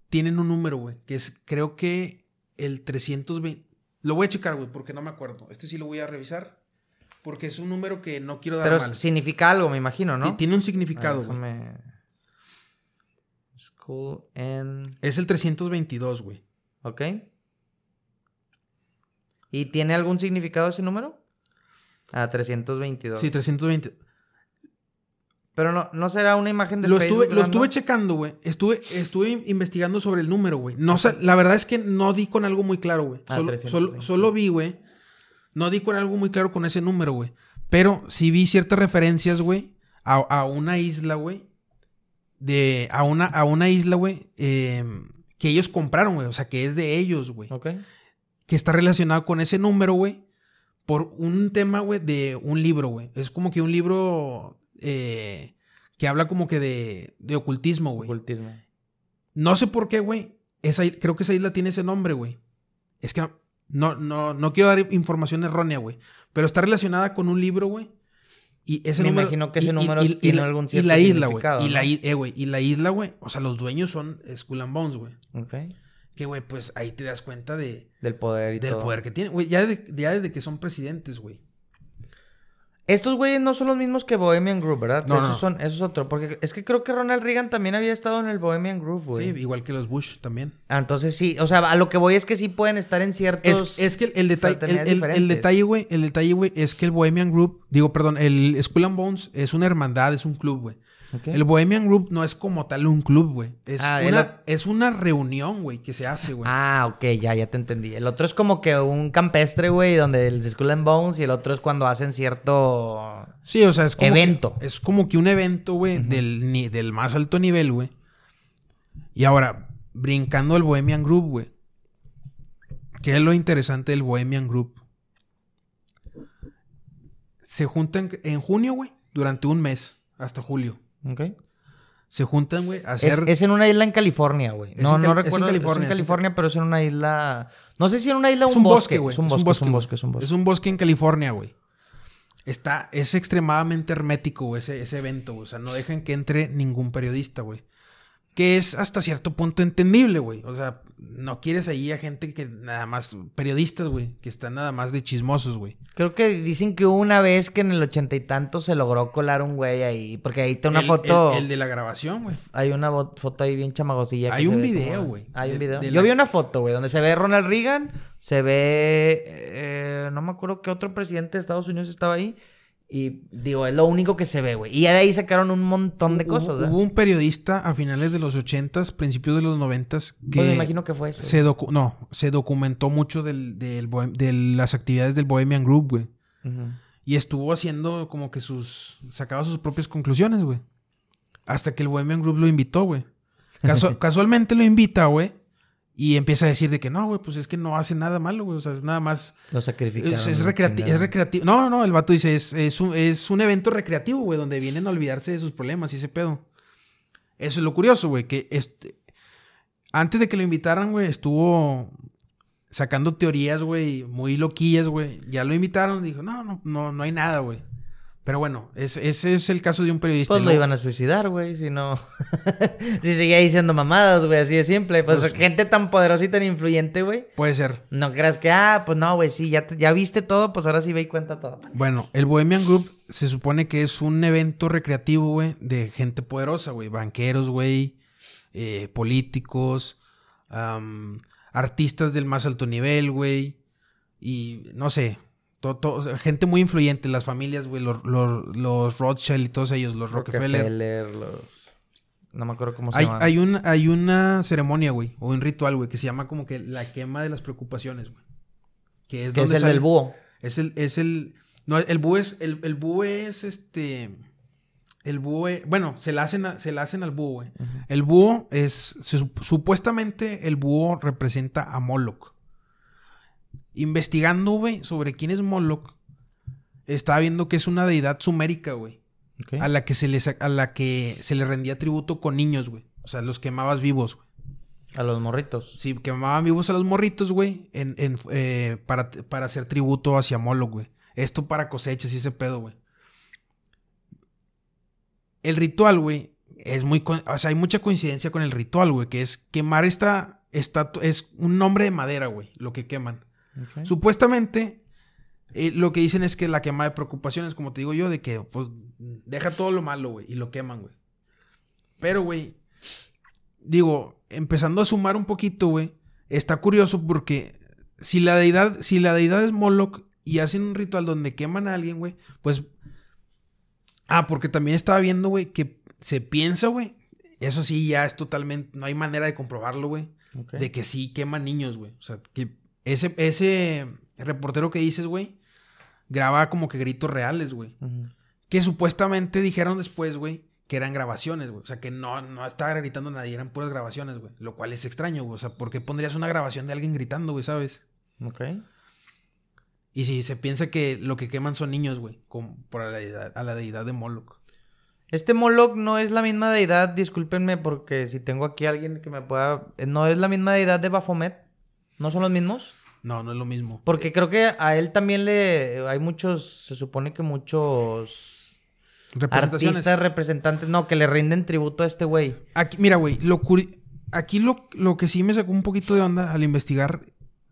tienen un número, güey. Que es, creo que el 320. Lo voy a checar, güey, porque no me acuerdo. Este sí lo voy a revisar. Porque es un número que no quiero dar Pero mal. significa algo, me imagino, ¿no? Ti- Tiene un significado, güey. déjame- School and... Es el 322, güey. Ok. ¿Y tiene algún significado ese número? Ah, 322. Sí, 320. Pero no, no será una imagen de Lo Facebook estuve, lo estuve checando, güey. Estuve, estuve investigando sobre el número, güey. No, la verdad es que no di con algo muy claro, güey. Ah, Solo, 320. solo, solo vi, güey. No di con algo muy claro con ese número, güey. Pero sí vi ciertas referencias, güey, a, a una isla, güey. De. A una, a una isla, güey. eh, que ellos compraron, güey. O sea, que es de ellos, güey. Ok. Que está relacionado con ese número, güey. Por un tema, güey, de un libro, güey. Es como que un libro. Eh, que habla como que de, de ocultismo, güey. Ocultismo. No sé por qué, güey. Esa, creo que esa isla tiene ese nombre, güey. Es que no, no, no, quiero dar información errónea, güey. Pero está relacionada con un libro, güey. Y ese Me número. imagino que y- ese y- número y- y tiene la- algún Y cierto la isla, güey. significado, Y la, ¿no? i- eh, güey. Y la isla, güey. O sea, los dueños son Skull and Bones, güey. Ok. Que, güey, pues ahí te das cuenta de, Del poder y del todo. poder que tienen. Güey, ya, de- ya desde que son presidentes, güey. Estos güeyes no son los mismos que Bohemian Group, ¿verdad? No, esos no. son, eso es otro. Porque es que creo que Ronald Reagan también había estado en el Bohemian Group, güey. Sí, igual que los Bush también. Ah, entonces sí, o sea, a lo que voy es que sí pueden estar en ciertos. Es, es que el, el detalle, el, detalle, güey, el detalle, güey, es que el Bohemian Group, digo, perdón, el Skull and Bones es una hermandad, es un club, güey. El Bohemian Group no es como tal un club, güey. Es, Ah, el una, es una reunión, güey, que se hace, güey. Ah, ok, ya, ya te entendí. El otro es como que un campestre, güey, donde el Skull and Bones y el otro es cuando hacen cierto... Sí, o sea, es como Evento. Que, es como que un evento, güey, del, ni- del más alto nivel, güey. Y ahora, brincando al Bohemian Group, güey. ¿Qué es lo interesante del Bohemian Group? Se juntan en junio, güey, durante un mes, hasta julio. Ok. Se juntan, güey, a Es, hacer... es en una isla en California, güey. No, no Cal- es en recuerdo. Es en California, California, es en pero es en una isla... No sé si en una isla o un, un bosque. güey. Es un bosque, es un bosque, es un bosque. Es un bosque en California, güey. Está, es extremadamente hermético, güey, ese, ese evento, güey. O sea, no dejan que entre ningún periodista, güey. Que es hasta cierto punto entendible, güey. O sea, no quieres ahí a gente que nada más, periodistas, güey, que están nada más de chismosos, güey. Creo que dicen que hubo una vez que en el ochenta y tanto se logró colar un güey ahí. Porque ahí está una El- foto... El, el de la grabación, güey. Hay una foto ahí bien chamagosilla. Hay un video, güey, Hay un de- video. de Yo la- vi una foto, güey, donde se ve Ronald Reagan, se ve... eh, no me acuerdo qué otro presidente de Estados Unidos estaba ahí. Y digo, es lo único que se ve, güey. Y de ahí sacaron un montón de Hubo- cosas, ¿verdad? Hubo un periodista a finales de los ochentas, principios de los noventas, que Pues me imagino que fue eso. se docu- no, se documentó mucho del, del de las actividades del Bohemian Group, güey. Y estuvo haciendo como que sus. sacaba sus propias conclusiones, güey. Hasta que el Bohemian Group lo invitó, güey. Casu- casualmente lo invita, güey. Y empieza a decir de que no, güey, pues es que no hace nada malo, güey. O sea, es nada más. Lo sacrificaron. Es, es la recreati- chingada. es recreativo. No, no, no. El vato dice, es, es, un, es un evento recreativo, güey, donde vienen a olvidarse de sus problemas y ese pedo. Eso es lo curioso, güey, que este, antes de que lo invitaran, güey, estuvo sacando teorías, güey, muy loquillas, güey. Ya lo invitaron, dijo, no, no, no, no hay nada, güey. Pero bueno, es- ese es el caso de un periodista. Pues lo iban a suicidar, güey, si no... si seguía diciendo mamadas, güey, así de simple. Pues, Pues- gente tan poderosa y tan influyente, güey. Puede ser. No creas que, ah, pues no, güey, sí, ya, ya viste todo, pues ahora sí ve y cuenta todo. Bueno, el Bohemian Group se supone que es un evento recreativo, güey, de gente poderosa, güey. Banqueros, güey, eh, políticos, artistas del más alto nivel, güey. Y no sé, to- to- gente muy influyente, las familias, güey, los, los, los Rothschild y todos ellos, los Rockefeller. Rockefeller, los... No me acuerdo cómo se Hay, llaman. hay, un, hay una ceremonia, güey, o un ritual, güey, que se llama como que la quema de las preocupaciones, güey. Que es donde el sale- del búho. es el, es el. No, el búho es. El, el búho es este. El búho. es- Bueno, se la hacen, a- se la hacen al búho, güey. El búho es. se supuestamente el búho representa a Moloch. Investigando, güey, sobre quién es Moloch. Estaba viendo que es una deidad sumérica, güey. A la que se a la que se le rendía tributo con niños, güey. O sea, los quemabas vivos, güey. A los morritos. Sí, quemaban vivos a los morritos, güey, en, en, eh, para, para hacer tributo hacia Moloch, güey. Esto para cosechas y ese pedo, güey. El ritual, güey, es muy... O sea, hay mucha coincidencia con el ritual, güey, que es quemar esta estatua... Es un nombre de madera, güey, lo que queman. Supuestamente, eh, lo que dicen es que la quema de preocupaciones, como te digo yo, de que, pues, deja todo lo malo, güey, y lo queman, güey. Pero, güey, digo, empezando a sumar un poquito, güey, está curioso porque si la deidad, si la deidad es Moloch y hacen un ritual donde queman a alguien, güey, pues... Ah, porque también estaba viendo, güey, que se piensa, güey. Eso sí, ya es totalmente... No hay manera de comprobarlo, güey. De que sí queman niños, güey. O sea, que ese, ese reportero que dices, güey, graba como que gritos reales, güey. Que supuestamente dijeron después, güey, que eran grabaciones, güey. O sea, que no, no estaba gritando nadie, eran puras grabaciones, güey. Lo cual es extraño, güey. O sea, ¿por qué pondrías una grabación de alguien gritando, güey, sabes? Ok. Y si se piensa que lo que queman son niños, güey, por a la deidad, a la deidad de Moloch. Este Moloch no es la misma deidad, discúlpenme porque si tengo aquí a alguien que me pueda... eh, No es la misma deidad de Baphomet. ¿No son los mismos? No, no es lo mismo. Porque creo que a él también le... Hay muchos... Se supone que muchos... Representaciones. Artistas, representantes... No, que le rinden tributo a este güey. Aquí, mira, güey, lo curi- aquí lo, lo que sí me sacó un poquito de onda al investigar,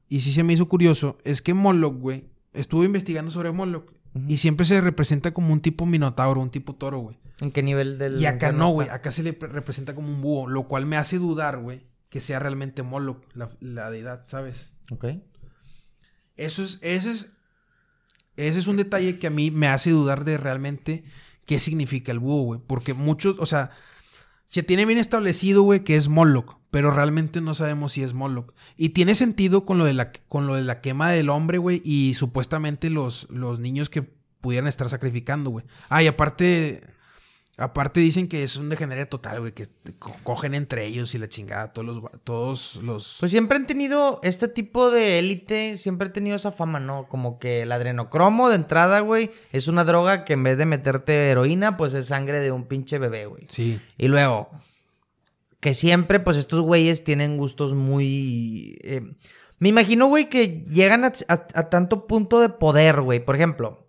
y sí se me hizo curioso, es que Moloch, güey, estuve investigando sobre Moloch, y siempre se representa como un tipo minotauro, un tipo toro, güey. ¿En qué nivel del... Y acá no, güey, acá se le pre- representa como un búho, lo cual me hace dudar, güey, que sea realmente Moloch, la, la deidad, ¿sabes? Ok. Eso es, ese es, ese es un detalle que a mí me hace dudar de realmente qué significa el búho, güey. Porque muchos, o sea, se tiene bien establecido, güey, que es Moloch, pero realmente no sabemos si es Moloch. Y tiene sentido con lo de la, con lo de la quema del hombre, güey, y supuestamente los, los niños que pudieran estar sacrificando, güey. Ah, y aparte, aparte dicen que es un degenere total, güey, que co- cogen entre ellos y la chingada, todos los, todos los... Pues siempre han tenido este tipo de élite, siempre han tenido esa fama, ¿no? Como que el adrenocromo de entrada, güey, es una droga que en vez de meterte heroína, pues es sangre de un pinche bebé, güey. sí. Y luego, que siempre, pues estos güeyes tienen gustos muy... eh, me imagino, güey, que llegan a, a- a tanto punto de poder, güey. Por ejemplo,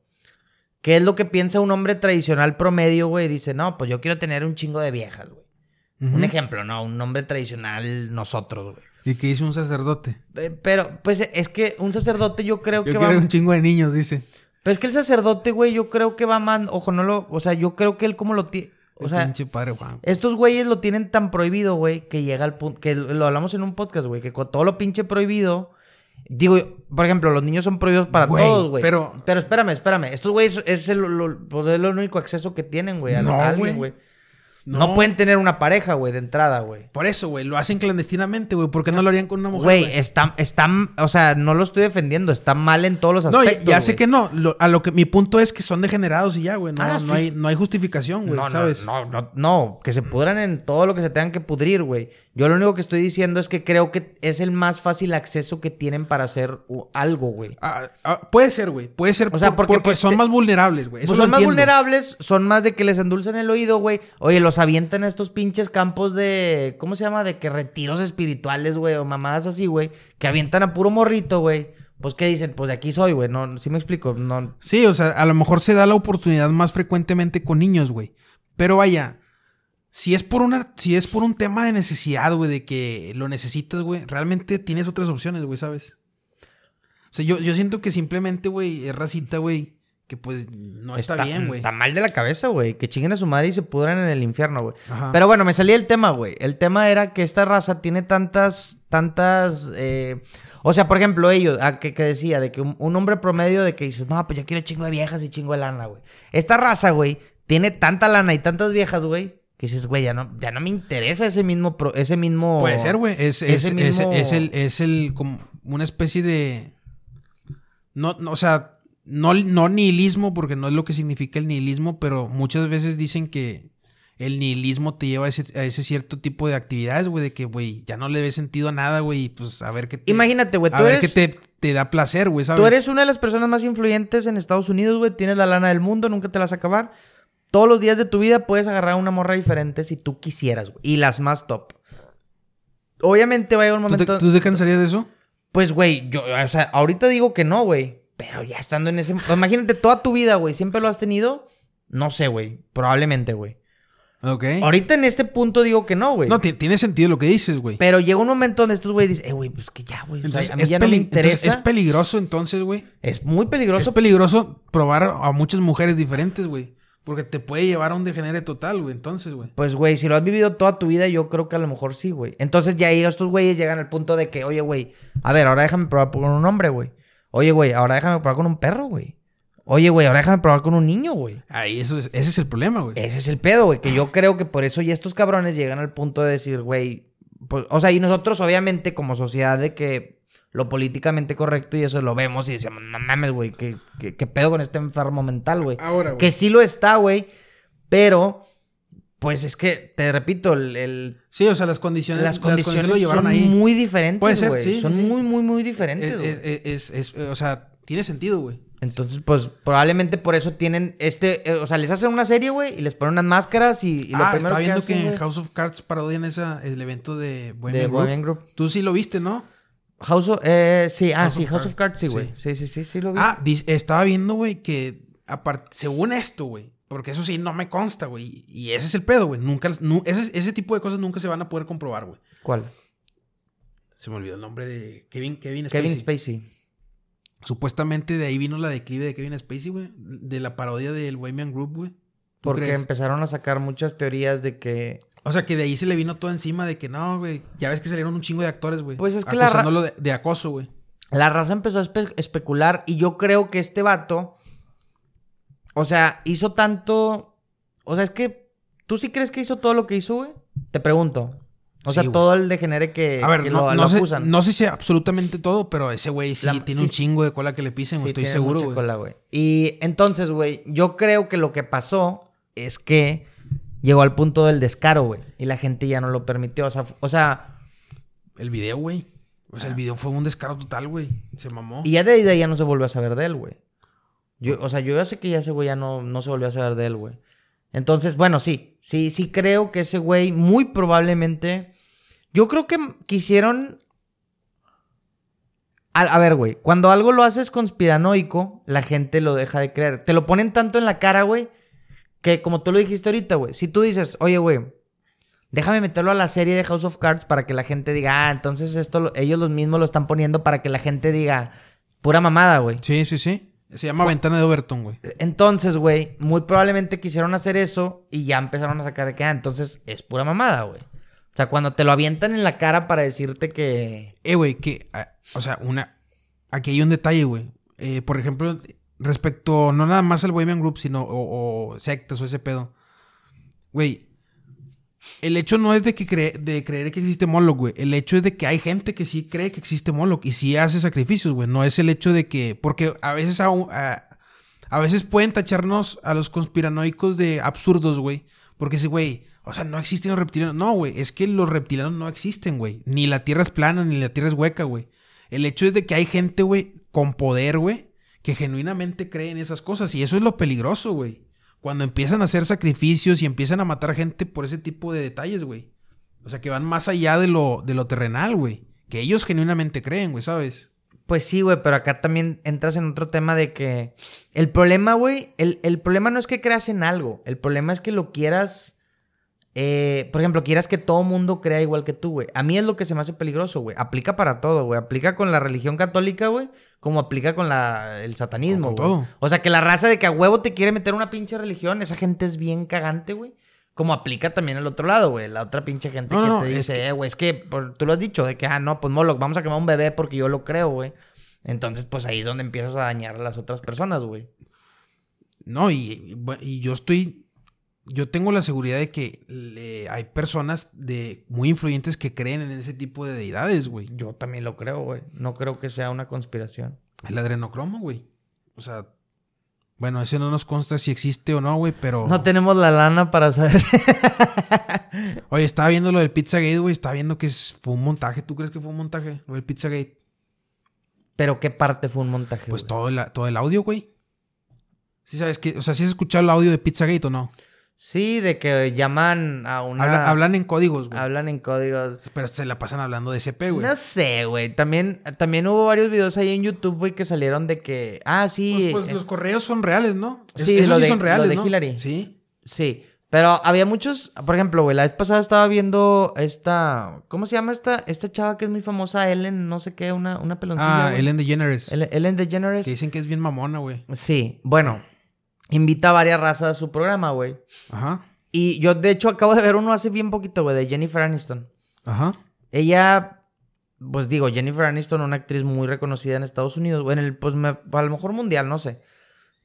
¿qué es lo que piensa un hombre tradicional promedio, güey? Dice, no, pues yo quiero tener un chingo de viejas, güey. Un ejemplo, ¿no? Un hombre tradicional, nosotros, güey. ¿Y qué dice un sacerdote? Eh, Pero, pues es que un sacerdote yo creo Yo que quiero va... un chingo de niños, dice. Pero es que el sacerdote, güey, yo creo que va más... Ojo, no lo... O sea, yo creo que él como lo tiene... O El sea, pinche padre Juan. estos güeyes lo tienen tan prohibido, güey, que llega al punto... Que lo hablamos en un podcast, güey, que con todo lo pinche prohibido... Digo, por ejemplo, los niños son prohibidos para Güey, todos, güey. pero- Pero espérame, espérame. Estos güeyes es el, lo- pues, el único acceso que tienen, güey, a, No, a alguien, güey. No. pueden tener una pareja, güey, de entrada, güey. Por eso, güey, lo hacen clandestinamente, güey. ¿Por qué no lo harían con una mujer? Güey, está, está, o sea, no lo estoy defendiendo, está mal en todos los No, aspectos. ya, ya sé que no. Lo- a lo que mi punto es que son degenerados y ya, güey. No, Ah, no, sí. hay, no hay justificación, güey, No, no, ¿sabes? no, no, no, que se pudran en todo lo que se tengan que pudrir, güey. Yo lo único que estoy diciendo es que creo que es el más fácil acceso que tienen para hacer algo, güey. Ah, ah, puede ser, güey. Puede ser O sea, por- porque, porque, pues, son más vulnerables, güey. Pues son más vulnerables, son más de que les endulzan el oído, güey. Oye, los avientan a estos pinches campos de. ¿Cómo se llama? De que retiros espirituales, güey, o mamadas así, güey. Que avientan a puro morrito, güey. Pues, ¿qué dicen? Pues de aquí soy, güey. No, sí me explico. No. Sí, o sea, a lo mejor se da la oportunidad más frecuentemente con niños, güey. Pero vaya, si es por una, si es por un tema de necesidad, güey, de que lo necesitas, güey, realmente tienes otras opciones, güey, ¿sabes? O sea, yo, yo siento que simplemente, güey, es racita, güey, que pues no está, bien, güey. Está mal de la cabeza, güey. Que chinguen a su madre y se pudran en el infierno, güey. Pero bueno, me salía el tema, güey. El tema era que esta raza tiene tantas, tantas. eh, O sea, por ejemplo, ellos, a que, que decía de que un, un hombre promedio de que dices, no, pues yo quiero chingo de viejas y chingo de lana, güey. Esta raza, güey, tiene tanta lana y tantas viejas, güey, que dices, güey, ya no, ya no me interesa ese mismo, pro- ese mismo. Puede ser, güey. Es, es, es- es el, es el, como una especie de. No, no, o sea, no, no nihilismo, porque no es lo que significa el nihilismo, pero muchas veces dicen que el nihilismo te lleva a ese, a ese cierto tipo de actividades, güey, de que, güey, ya no le ves sentido a nada, güey, pues a ver qué te. Imagínate, güey, A tú ver eres- qué te, te da placer, güey, ¿sabes? Tú eres una de las personas más influyentes en Estados Unidos, güey. Tienes la lana del mundo, nunca te la vas a acabar. Todos los días de tu vida puedes agarrar una morra diferente si tú quisieras, güey. Y las más top. Obviamente va a llegar un ¿Tú te, momento. tú te cansarías de eso? Pues, güey, yo, o sea, ahorita digo que no, güey. Pero ya estando en ese. Imagínate toda tu vida, güey. ¿Siempre lo has tenido? No sé, güey. Probablemente, güey. Ok. Ahorita en este punto digo que no, güey. No, ti- tiene sentido lo que dices, güey. Pero llega un momento donde estos güeyes dicen, eh, güey, pues que ya, güey. O sea, a mí es, ya no me entonces, interesa. es peligroso entonces, güey. es muy peligroso. Es peligroso probar a muchas mujeres diferentes, güey. Porque te puede llevar a un degenere total, güey. Entonces, güey. Pues, güey, si lo has vivido toda tu vida, yo creo que a lo mejor sí, güey. Entonces ya estos güeyes llegan al punto de que, oye, güey, a ver, ahora déjame probar con un hombre, güey. Oye, güey, ahora déjame probar con un perro, güey. Oye, güey, ahora déjame probar con un niño, güey. Ahí eso es- ese es el problema, güey. Ese es el pedo, güey. Que yo creo que por eso ya estos cabrones llegan al punto de decir, güey. pues, o sea, y nosotros, obviamente, como sociedad, de que lo políticamente correcto y eso lo vemos y decimos, no mames, güey, ¿qué, qué, qué pedo con este enfermo mental, güey? Ahora, güey. Que sí lo está, güey. Pero, pues es que, te repito, el, el- Sí, o sea, las condiciones, las condiciones lo llevaron son ahí. muy diferentes, Puede ser, sí, Son sí. muy, muy, muy diferentes, es, güey. es- es- es- o sea, tiene sentido, güey. Entonces, pues, probablemente por eso tienen este... eh, o sea, les hacen una serie, güey, y les ponen unas máscaras y, y lo ah, primero estaba viendo que, en House of Cards parodian esa, el evento de Bohemian, De Group. Bohemian Group. Tú sí lo viste, ¿no? House of... Eh, sí, ah, House sí, of House of Cards, sí, Sí. güey. Sí, sí, sí, sí, lo vi. Ah, estaba viendo, güey, que aparte, según esto, güey, porque eso sí no me consta, güey, y ese es el pedo, güey, nunca, nu- ese, ese tipo de cosas nunca se van a poder comprobar, güey. ¿Cuál? Se me olvidó el nombre de Kevin, Kevin Spacey. Kevin Spacey. Supuestamente de ahí vino la declive de Kevin Spacey, güey, de la parodia del Bohemian Group, güey. ¿Tú Porque crees? empezaron a sacar muchas teorías de que... O sea, que de ahí se le vino todo encima de que no, güey. Ya ves que salieron un chingo de actores, güey. Pues es que la de, de acoso, güey. La raza empezó a espe- especular y yo creo que este vato, o sea, hizo tanto, O sea, es que. ¿Tú sí crees que hizo todo lo que hizo, güey? Te pregunto. O sea, güey. todo el degenere que, A ver, que no, lo, no lo sé, acusan. no sé si absolutamente todo, pero ese güey sí La- tiene sí, un chingo de cola que le pisen, Sí, estoy tiene seguro, mucha güey. cola, güey. Y entonces, güey, yo creo que lo que pasó es que llegó al punto del descaro, güey. Y la gente ya no lo permitió. O sea, o sea El video, güey. O sea, el video fue un descaro total, güey. Se mamó. y ya de ahí ya no se volvió a saber de él, güey. Yo, o sea, yo ya sé que ya ese güey ya no, no se volvió a saber de él, güey. Entonces, bueno, sí. Sí, sí creo que ese güey muy probablemente... Yo creo que quisieron... A, ver, güey, cuando algo lo haces conspiranoico, la gente lo deja de creer. Te lo ponen tanto en la cara, güey, que como tú lo dijiste ahorita, güey, si tú dices, oye, güey, déjame meterlo a la serie de House of Cards para que la gente diga, ah, entonces esto lo- ellos los mismos lo están poniendo para que la gente diga, pura mamada, güey. Sí, sí, sí. Se llama Ventana de Overton, güey. Entonces, güey, muy probablemente quisieron hacer eso y ya empezaron a sacar de que, ah, entonces es pura mamada, güey. O sea, cuando te lo avientan en la cara para decirte que... Eh, güey, que. ah, o sea, una. Aquí hay un detalle, güey. Eh, por ejemplo, respecto no nada más al Bohemian Group, sino. O, o sectas o ese pedo. Güey. El hecho no es de que cree, de creer que existe Moloch, güey. El hecho es de que hay gente que sí cree que existe Moloch y sí hace sacrificios, güey. No es el hecho de que. Porque a veces aún- a, a veces pueden tacharnos a los conspiranoicos de absurdos, güey. Porque si, güey, o sea, no existen los reptilianos. No, güey, es que los reptilianos no existen, güey. Ni la Tierra es plana, ni la Tierra es hueca, güey. El hecho es de que hay gente, güey, con poder, güey, que genuinamente cree en esas cosas. Y eso es lo peligroso, güey. Cuando empiezan a hacer sacrificios y empiezan a matar gente por ese tipo de detalles, güey. O sea, que van más allá de lo, de lo terrenal, güey. Que ellos genuinamente creen, güey, ¿sabes? Pues sí, güey, pero acá también entras en otro tema de que el problema, güey, el, el problema no es que creas en algo, el problema es que lo quieras, eh, por ejemplo, quieras que todo mundo crea igual que tú, güey. A mí es lo que se me hace peligroso, güey. Aplica para todo, güey. Aplica con la religión católica, güey, como aplica con la, el satanismo, Con güey. todo. O sea, que la raza de que a huevo te quiere meter una pinche religión, esa gente es bien cagante, güey. Como aplica también al otro lado, güey. La otra pinche gente No, que no, te dice, que- eh, güey, es que por- tú lo has dicho, de que, ah, no, pues Moloch, vamos a quemar un bebé porque yo lo creo, güey. Entonces, pues ahí es donde empiezas a dañar a las otras personas, güey. No, y, y yo estoy. Yo tengo la seguridad de que le- hay personas de muy influyentes que creen en ese tipo de deidades, güey. Yo también lo creo, güey. No creo que sea una conspiración. El adrenocromo, güey. O sea, bueno, ese no nos consta si existe o no, güey, pero. No tenemos la lana para saber. Oye, estaba viendo lo del Pizzagate, güey. Estaba viendo que fue un montaje. ¿Tú crees que fue un montaje? Lo del Pizzagate. Pero qué parte fue un montaje, Pues güey? todo el, todo el audio, güey. Sí, sabes que. O sea, ¿sí has escuchado el audio de Pizzagate o no? Sí, de que llaman a una... Habla- hablan en códigos, güey. Hablan en códigos. Pero se la pasan hablando de SP, güey. No sé, güey. También, también hubo varios videos ahí en YouTube, güey, que salieron de que... Ah, sí. Pues, pues eh, los correos son reales, ¿no? Sí, esos lo sí de- son reales, lo de ¿no? Hillary. Sí. Sí, pero había muchos, por ejemplo, güey, la vez pasada estaba viendo esta, ¿cómo se llama esta, esta chava que es muy famosa, Ellen, no sé qué, una, una peloncilla. Ah, güey? Ellen DeGeneres. Ellen, Ellen DeGeneres. Que dicen que es bien mamona, güey. Sí, bueno, invita a varias razas a su programa, güey. Ajá. Y yo, de hecho, acabo de ver uno hace bien poquito, güey, de Jennifer Aniston. Ajá. Ella, pues digo, Jennifer Aniston, una actriz muy reconocida en Estados Unidos, güey, en el, pues me- a lo mejor mundial, no sé.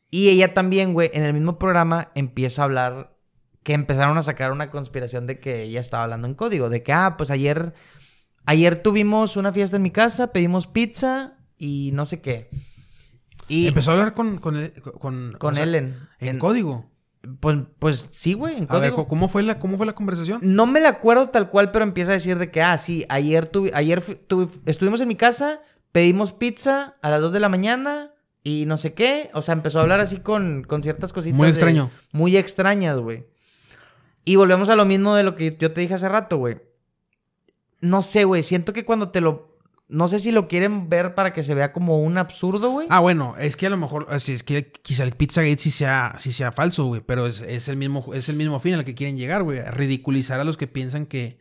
Y ella también, güey, en el mismo programa empieza a hablar que empezaron a sacar una conspiración de que ella estaba hablando en código, de que, ah, pues ayer, ayer tuvimos una fiesta en mi casa, pedimos pizza y no sé qué. Y Empezó a hablar con. Con, con, con sea, Ellen. En, En- código. Pues, pues sí, güey, en A ver, código. ¿cómo fue, la, ¿cómo fue la conversación? No me la acuerdo tal cual, pero empieza a decir de que, ah, sí, ayer, tuvi- ayer estuvimos en mi casa, pedimos pizza a las 2 de la mañana y no sé qué. O sea, empezó a hablar así con, con ciertas cositas. Muy de- extraño. muy extrañas, güey. Y volvemos a lo mismo de lo que yo te dije hace rato, güey. No sé, güey, siento que cuando te lo... No sé si lo quieren ver para que se vea como un absurdo, güey. Ah, bueno, es que a lo mejor, así es que quizá el Pizzagate sí sea, sí sea falso, güey, pero es, es el mismo, es el mismo fin al que quieren llegar, güey, a ridiculizar a los que piensan que,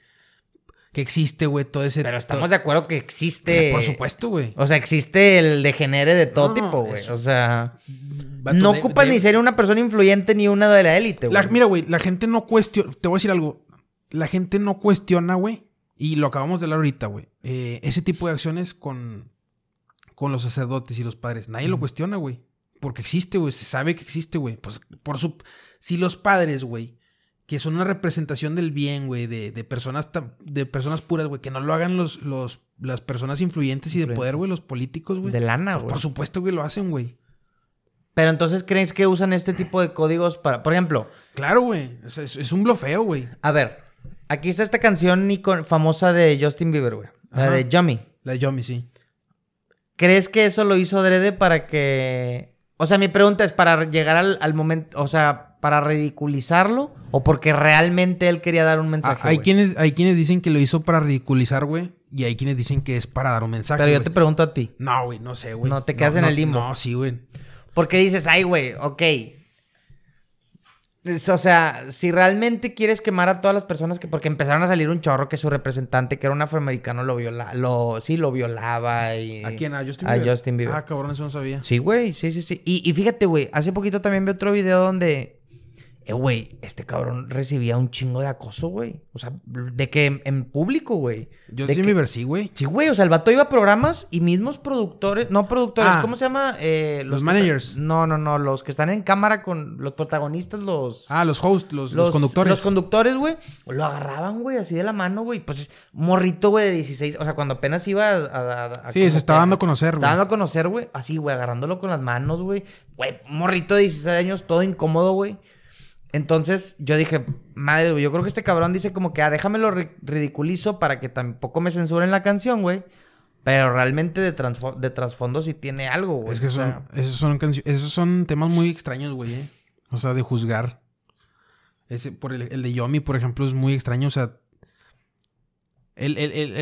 que existe, güey, todo ese... pero estamos todo- de acuerdo que existe... Por supuesto, güey. O sea, existe el degenere de todo No, tipo, güey. O sea... No de- ni ser una persona influyente ni una de la élite, güey. Mira, güey, la gente no cuestiona. Te voy a decir algo. La gente no cuestiona, güey. Y lo acabamos de hablar ahorita, güey. eh, ese tipo de acciones con, con los sacerdotes y los padres. Nadie lo cuestiona, güey. porque existe, güey. Se sabe que existe, güey. Pues por su. Si los padres, güey, que son una representación del bien, güey, de, de, personas de personas puras, güey, que no lo hagan los, los, las personas influyentes y de poder, güey, los políticos, güey. De lana, pues güey. por supuesto, güey, lo hacen, güey. Pero entonces, ¿crees que usan este tipo de códigos para. Por ejemplo. Claro, güey. Es, es, un blofeo, güey. A ver, aquí está esta canción famosa de Justin Bieber, güey. La de Yummy. La de Yummy, sí. ¿Crees que eso lo hizo Drede para que. O sea, mi pregunta es para llegar al, al momento. O sea, para ridiculizarlo o porque realmente él quería dar un ah, mensaje. hay, quienes, hay quienes dicen que lo hizo para ridiculizar, güey. Y hay quienes dicen que es para dar un mensaje. Pero yo te pregunto a ti. No, güey, no sé, güey. No te quedas en el limbo. No, sí, güey. Porque dices, ay, güey, ok. O sea, si realmente quieres quemar a todas las personas que. Porque empezaron a salir un chorro que su representante, que era un afroamericano, lo viola, lo, sí, lo violaba y. ¿A quién? ¿A Justin Bieber? A Justin Bieber. Ah, cabrón, eso no sabía. Sí, güey, sí, sí, sí. Y, y fíjate, güey, hace poquito también vi otro video donde eh, güey, este cabrón recibía un chingo de acoso, güey. O sea, de que en, público, güey. Yo sí me sí, güey. Sí, güey. O sea, el vato iba a programas y mismos productores, no productores, ah. ¿cómo se llama? Eh, los, managers. No, no, no, los que están en cámara con los protagonistas, los. Ah, los hosts, los, los, conductores. Los conductores, güey. Lo agarraban, güey, así de la mano, güey. Pues morrito, güey, de 16. O sea, cuando apenas iba a. sí, se estaba dando a conocer, güey. Estaba dando a conocer, güey. Así, güey, agarrándolo con las manos, güey. Güey, morrito de 16 años, todo incómodo, güey. Entonces yo dije, madre, yo creo que este cabrón dice como que, ah, déjame lo ridiculizo para que tampoco me censuren la canción, güey. Pero realmente de, de trasfondo sí tiene algo, güey. Es que son, esos, son esos son temas muy extraños, güey. ¿eh? O sea, de juzgar. Ese, por el, el de Yomi, por ejemplo, es muy extraño. O sea,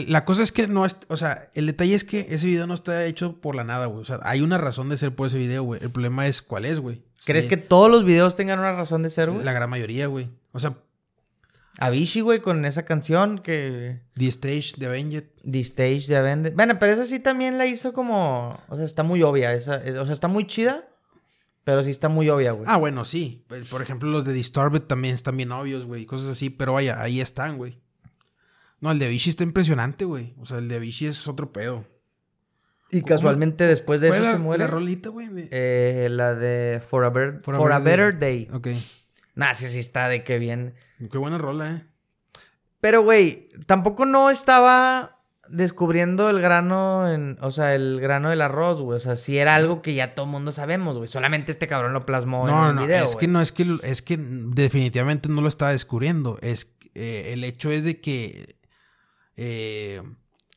la cosa es que no es, o sea, el detalle es que ese video no está hecho por la nada, güey. O sea, hay una razón de ser por ese video, güey. El problema es cuál es, güey. ¿Crees que todos los videos tengan una razón de ser, güey? La gran mayoría, güey. O sea, Avicii, güey, con esa canción que. The Stage de Avenged. The Stage de Avenged. Bueno, pero esa sí también la hizo como. O sea, está muy obvia. Esa, o sea, está muy chida. Pero sí está muy obvia, güey. Ah, bueno, sí. Por ejemplo, los de Disturbed también están bien obvios, güey. Cosas así. Pero vaya, ahí están, güey. No, el de Avicii está impresionante, güey. O sea, el de Avicii es otro pedo. Y casualmente después de eso se muere. ¿La rolita, güey? Eh, la de For a, For a, Better Day. Ok. Nah, sí, sí está de qué bien. Qué buena rola, eh. Pero, güey, tampoco no estaba descubriendo el grano en, o sea, el grano del arroz, güey. O sea, sí era algo que ya todo el mundo sabemos, güey. Solamente este cabrón lo plasmó en un no, video. Es que no, es que, es que definitivamente no lo estaba descubriendo. Es eh, el hecho es de que eh,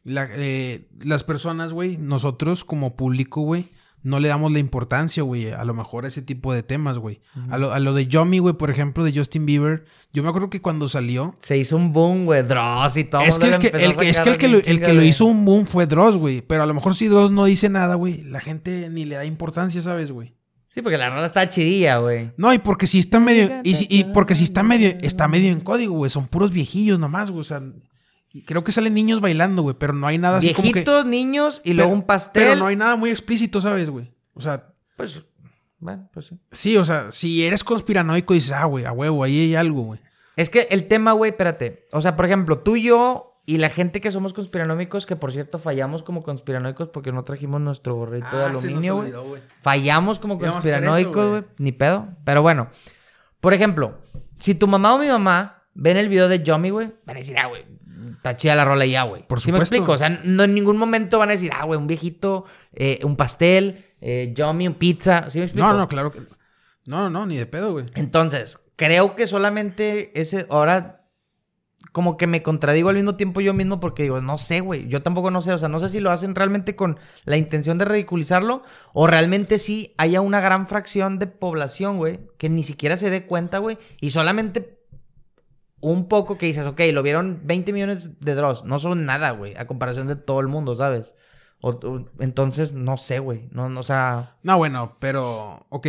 eh, las personas, güey, nosotros como público, güey, no le damos la importancia, güey, a lo mejor a ese tipo de temas, güey. a, lo, de Yomi, güey, por ejemplo, de Justin Bieber, yo me acuerdo que cuando salió... Se hizo un boom, güey, Dross y todo. Es que el que, el que, lo, hizo un boom fue Dross, güey. Pero a lo mejor si Dross no dice nada, güey, la gente ni le da importancia, ¿sabes, güey? Sí, porque la rola está chidilla, güey. No, y porque si está medio... Y, y porque si está medio... Está medio en código, güey. Son puros viejillos nomás, güey. O sea... Creo que salen niños bailando, güey, pero no hay nada así como que... niños y luego un pastel. Pero no hay nada muy explícito, ¿sabes, güey? O sea... Pues, bueno, pues sí. Sí, o sea, si eres conspiranoico dices, ah, güey, a huevo, ahí hay algo, güey. Es que el tema, güey, espérate. O sea, por ejemplo, tú y yo y la gente que somos conspiranómicos, que por cierto fallamos como conspiranoicos porque no trajimos nuestro gorrito de ah, aluminio, güey. Fallamos como conspiranoicos, güey. Ni pedo. Pero bueno, por ejemplo, si tu mamá o mi mamá ven el video de Yomi, güey, van a decir, ah, güey, está chida la rola ya, güey. Por supuesto. ¿Sí me explico? O sea, no en ningún momento van a decir, ah, güey, un viejito, eh, un pastel, eh, Yomi, un pizza. ¿Sí me explico? No, no, claro que. No, no, ni de pedo, güey. Entonces, creo que solamente ese. Ahora. Como que me contradigo al mismo tiempo yo mismo porque digo, no sé, güey. Yo tampoco no sé. O sea, no sé si lo hacen realmente con la intención de ridiculizarlo o realmente sí haya una gran fracción de población, güey, que ni siquiera se dé cuenta, güey, y solamente un poco que dices, ok, lo vieron 20 millones de Dross. No son nada, güey, a comparación de todo el mundo, ¿sabes? entonces, no sé, güey. No, no, o sea. No, bueno, pero, ok.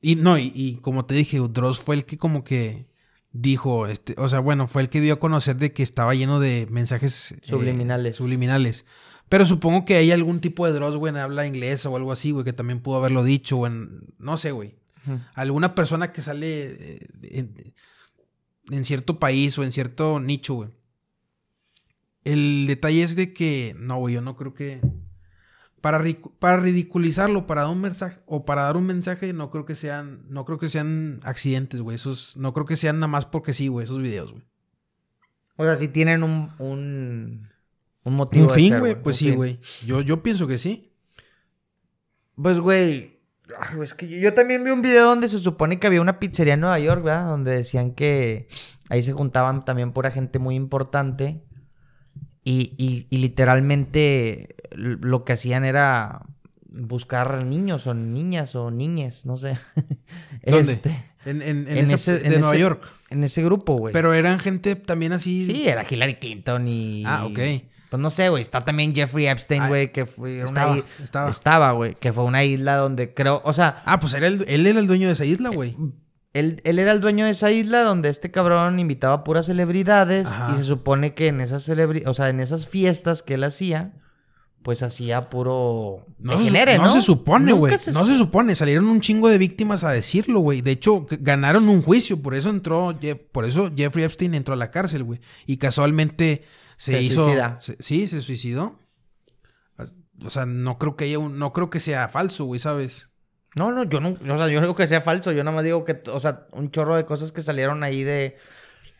Y no, y, como te dije, Dross fue el que como que dijo, este, o sea, bueno, fue el que dio a conocer de que estaba lleno de mensajes eh, subliminales. subliminales. Pero supongo que hay algún tipo de Dross, güey, en habla inglesa o algo así, güey, que también pudo haberlo dicho, o en, no sé, güey. Alguna persona que sale eh, en cierto país o en cierto nicho, güey. El detalle es de que, no, güey, yo no creo que... para, para ridiculizarlo, para dar un mensaje, o para dar un mensaje, no creo que sean, no creo que sean accidentes, güey. Esos, no creo que sean nada más porque sí, güey, esos videos, güey. O sea, si tienen un, un, un motivo. Un fin, güey, pues un sí, güey. Yo, yo pienso que sí. Pues, güey. Ay, Es que yo, yo también vi un video donde se supone que había una pizzería en Nueva York, ¿verdad? Donde decían que ahí se juntaban también pura gente muy importante. Y, y- y literalmente lo que hacían era buscar niños o niñas o niñes, no sé. ¿Dónde? Este, En, en, en ese- de Nueva ese- York. en ese grupo, güey. Pero eran gente también así. Sí, era Hillary Clinton y. Ah, ok. Pues no sé, güey. Está también Jeffrey Epstein, Ah, güey, que fue estaba, una estaba. Estaba, güey. Que fue una isla donde creo. O sea, Ah, pues era el- él era el dueño de esa isla, güey. él, él era el dueño de esa isla donde este cabrón invitaba a puras celebridades. Ajá. Y se supone que en esas celebri o sea, en esas fiestas que él hacía, pues hacía puro. No, se, no ¿no? se supone, güey. se No se supone. Salieron un chingo de víctimas a decirlo, güey. De hecho, ganaron un juicio. Por eso entró, Jeff- por eso Jeffrey Epstein entró a la cárcel, güey. Y casualmente se, Se hizo. suicida. se- sí, se suicidó. O sea, no creo que haya un, no creo que sea falso, güey, ¿sabes? No, no, yo no, o sea, yo no digo que sea falso, yo nada más digo que, o sea, un chorro de cosas que salieron ahí de...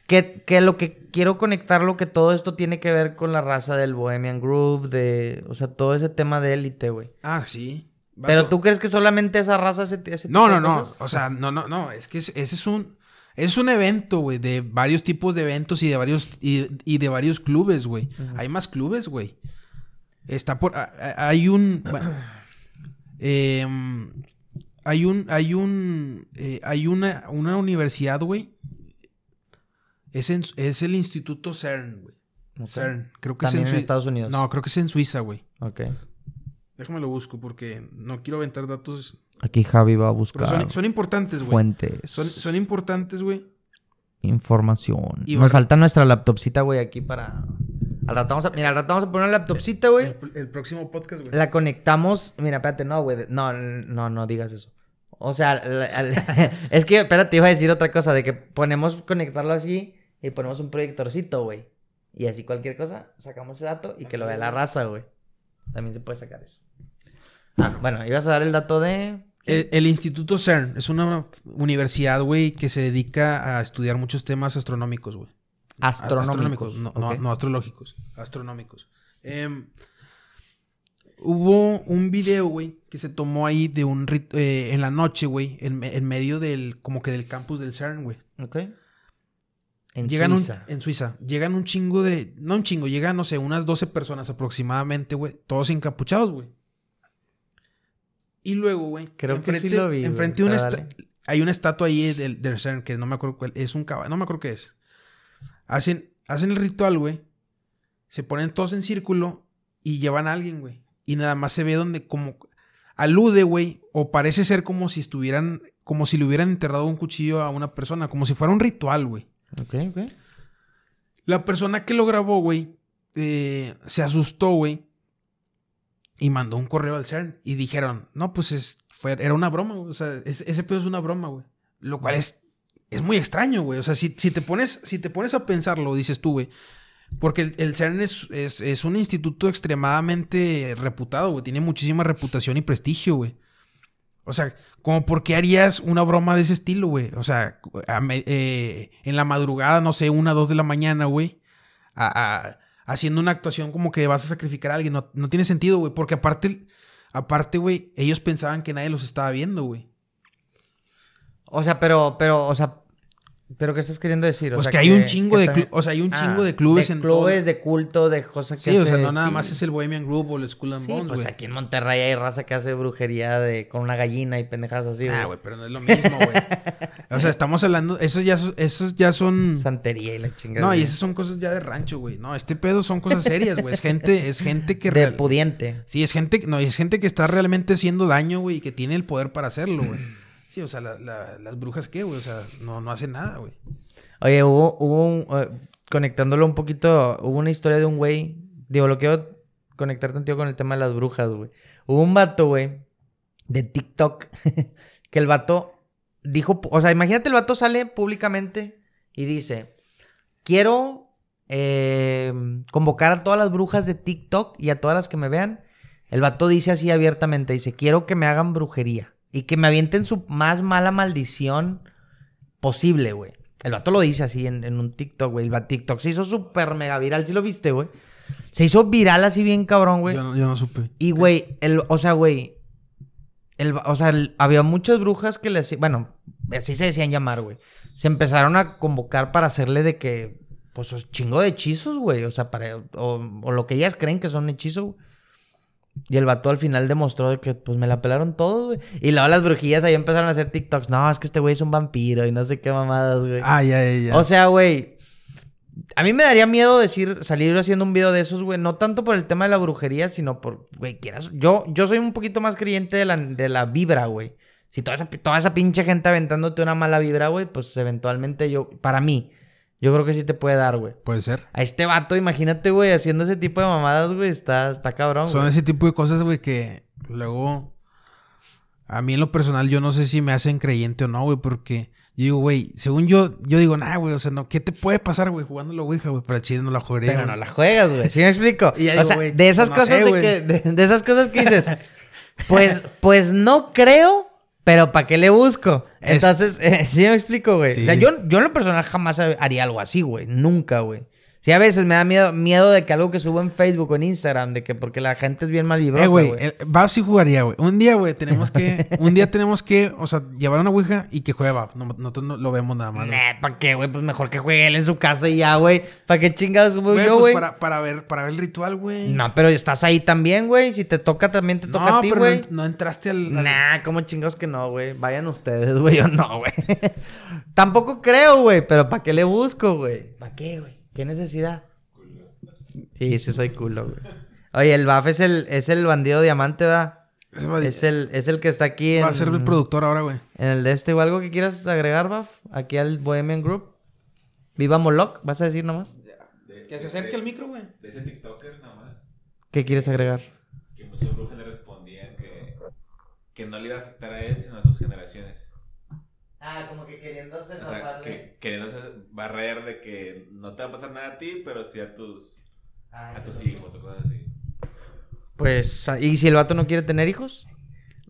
Que, que lo que quiero conectarlo, que todo esto tiene que ver con la raza del Bohemian Group, de, o sea, todo ese tema de élite, güey. Ah, sí. Pero tú crees que solamente esa raza ese, ese No, tipo no, de no. O sea, no, no, no. Es que es- ese es un. Es un evento, güey, de varios tipos de eventos y de varios y, y de varios clubes, güey. Hay más clubes, güey. Está por a- hay un em, hay un hay un eh, hay una una universidad, güey. Es en- es el Instituto CERN, güey. CERN, creo que También es en Sui- Estados Unidos. No, creo que es en Suiza, güey. Ok. Déjame lo busco porque no quiero aventar datos. Aquí Javi va a buscar son, son importantes, güey. fuentes, Son, son importantes, güey. información. Y Nos falta nuestra laptopcita, güey, aquí para... Al rato vamos a... Mira, al rato vamos a poner una laptopcita, güey. El, el próximo podcast, güey. La conectamos. Mira, espérate, no, güey. No, no, no digas eso. O sea, es que, espérate, iba a decir otra cosa, de que ponemos conectarlo así y ponemos un proyectorcito, güey. Y así cualquier cosa, sacamos ese dato y que lo vea la raza, güey. También se puede sacar eso. Ah, bueno, ibas a dar el dato de... El, el Instituto CERN es una universidad, güey, que se dedica a estudiar muchos temas astronómicos, güey. A- Astronómicos. No, no- astrológicos. Astronómicos. Em, hubo un video, güey, que se tomó ahí de un rit- eh, en la noche, güey, en, en medio del, como que del campus del CERN, güey. Ok. En Llegan un- Suiza. en Suiza. Llegan un chingo de. No un chingo, llegan, no sé, unas 12 personas aproximadamente, güey. Todos encapuchados, güey. Y luego, güey. Creo que sí lo vi, güey, Enfrente de una. Hay una estatua ahí del, CERN que no me acuerdo cuál. Es un caballo. No me acuerdo qué es. Hacen, hacen el ritual, güey. Se ponen todos en círculo y llevan a alguien, güey. Y nada más se ve donde como alude, güey, o parece ser como si estuvieran, como si le hubieran enterrado un cuchillo a una persona, como si fuera un ritual, güey. Ok, ok. La persona que lo grabó, güey, eh, se asustó, güey, y mandó un correo al CERN y dijeron, no, pues es, fue, era una broma, güey. O sea, es- ese pedo es una broma, güey. Lo cual es, es muy extraño, güey. O sea, si, si te pones, si te pones a pensarlo, dices tú, güey. Porque el, CERN es, es, es un instituto extremadamente reputado, güey. Tiene muchísima reputación y prestigio, güey. O sea, como por qué harías una broma de ese estilo, güey. O sea, eh, en la madrugada, no sé, una, dos de la mañana, güey. a- haciendo una actuación como que vas a sacrificar a alguien. No, no tiene sentido, güey. Porque aparte, aparte, güey, ellos pensaban que nadie los estaba viendo, güey. O sea, pero, pero, o sea, pero ¿qué estás queriendo decir? O Pues sea, que hay un chingo de también- o sea, hay un Ah, chingo de clubes de en clubes, todo- de culto, de cosas que Sí, o sea, no nada sí. más es el Bohemian Group o el Skull and Sí, Bones, pues aquí en Monterrey hay raza que hace brujería de con una gallina y pendejadas así, Ah, güey, pero no es lo mismo, güey. o sea, estamos hablando, esos ya, son- esos ya son... Santería y la chingada. No, y esas son cosas ya de rancho, güey. No, este pedo son cosas serias, güey. Es gente, es gente que... de real- pudiente. Sí, es gente, no, es gente que está realmente haciendo daño, güey, y que tiene el poder para hacerlo, güey. Sí, o sea, la- la- las brujas, ¿qué, güey? O sea, no, no hacen nada, güey. Oye, hubo, hubo un, eh, conectándolo un poquito, hubo una historia de un güey, digo, lo quiero conectar contigo con el tema de las brujas, güey. Hubo un vato, güey, de TikTok, que el vato dijo, o sea, imagínate el vato sale públicamente y dice, quiero eh, convocar a todas las brujas de TikTok y a todas las que me vean El vato dice así abiertamente, dice, quiero que me hagan brujería y que me avienten su más mala maldición posible, güey. El vato lo dice así en, en un TikTok, güey. El TikTok se hizo súper mega viral, ¿sí lo viste, güey? Se hizo viral así bien cabrón, güey. Yo no, yo no supe. Y, güey, el, o sea, güey, el, o sea, el- había muchas brujas que le hacían, bueno, así se decían llamar, güey. Se empezaron a convocar para hacerle de que, pues, chingo de hechizos, güey. O sea, para, o, o lo que ellas creen que son hechizos, güey. Y el vato al final demostró de que, pues, me la pelaron todo, güey. Y luego las brujillas ahí empezaron a hacer TikToks. No, es que este güey es un vampiro y no sé qué mamadas, güey. Ah, ya, ya, ya. O sea, güey. A mí me daría miedo decir, salir haciendo un video de esos, güey. No tanto por el tema de la brujería, sino por, güey, quieras. Yo, yo soy un poquito más creyente de la, de la vibra, güey. Si toda esa, toda esa pinche gente aventándote una mala vibra, güey, pues eventualmente yo, para mí, yo creo que sí te puede dar, güey. Puede ser. A este vato, imagínate, güey, haciendo ese tipo de mamadas, güey, está, está cabrón, Son güey. ese tipo de cosas, güey, que luego. A mí en lo personal, yo no sé si me hacen creyente o no, güey, porque yo digo, güey, según yo, yo digo, nah, güey, o sea, no, ¿qué te puede pasar, güey, jugando la Ouija, güey? Pero chile no la jugaría. Pero no la juegas, güey. ¿Sí me explico? Y o digo, sea, güey, de esas pues no cosas sé, de, que, de, de esas cosas que dices, pues, pues no creo, pero ¿para qué le busco? Es- Entonces, eh, sí me explico, güey. Sí. O sea, yo, yo en lo personal jamás haría algo así, güey. Nunca, güey. Sí, a veces me da miedo, miedo de que algo que subo en Facebook o en Instagram, de que porque la gente es bien malvibrosa, Eh, güey, el- Bab sí jugaría, güey. Un día, güey, tenemos que, un día tenemos que, o sea, llevar una Ouija y que juegue Bab. No, nosotros no lo vemos nada más. güey. Nah, ¿para qué, güey? Pues mejor que juegue él en su casa y ya, güey. ¿Para qué chingados como Güey, yo, pues güey? para, para ver, para ver el ritual, güey. No, pero estás ahí también, güey. Si te toca, también te toca a ti, pero güey. no, no entraste al. al- Nah, como chingados que no, güey. Vayan ustedes, güey. Yo no, güey. Tampoco creo, güey. Pero ¿para qué le busco, güey? ¿Para qué, güey? ¿Qué necesidad? Sí, sí soy culo, güey. Oye, el Baf es el, es el bandido diamante, ¿verdad? Va, Es el, es el que está aquí en, va a ser el productor ahora, güey. en el de este o algo que quieras agregar, Baf. Aquí al Bohemian Group. Viva Moloch, ¿vas a decir nomás? Que se acerque al micro, güey. De ese TikToker nada más. ¿Qué quieres agregar? Que muchas brujas le respondían que, que no le iba a afectar a él, sino a sus generaciones. Ah, como que queriéndose O sea, que queriéndose barrer de que no te va a pasar nada a ti, pero sí a tus, a tus hijos o cosas así. Pues, ¿y si el vato no quiere tener hijos?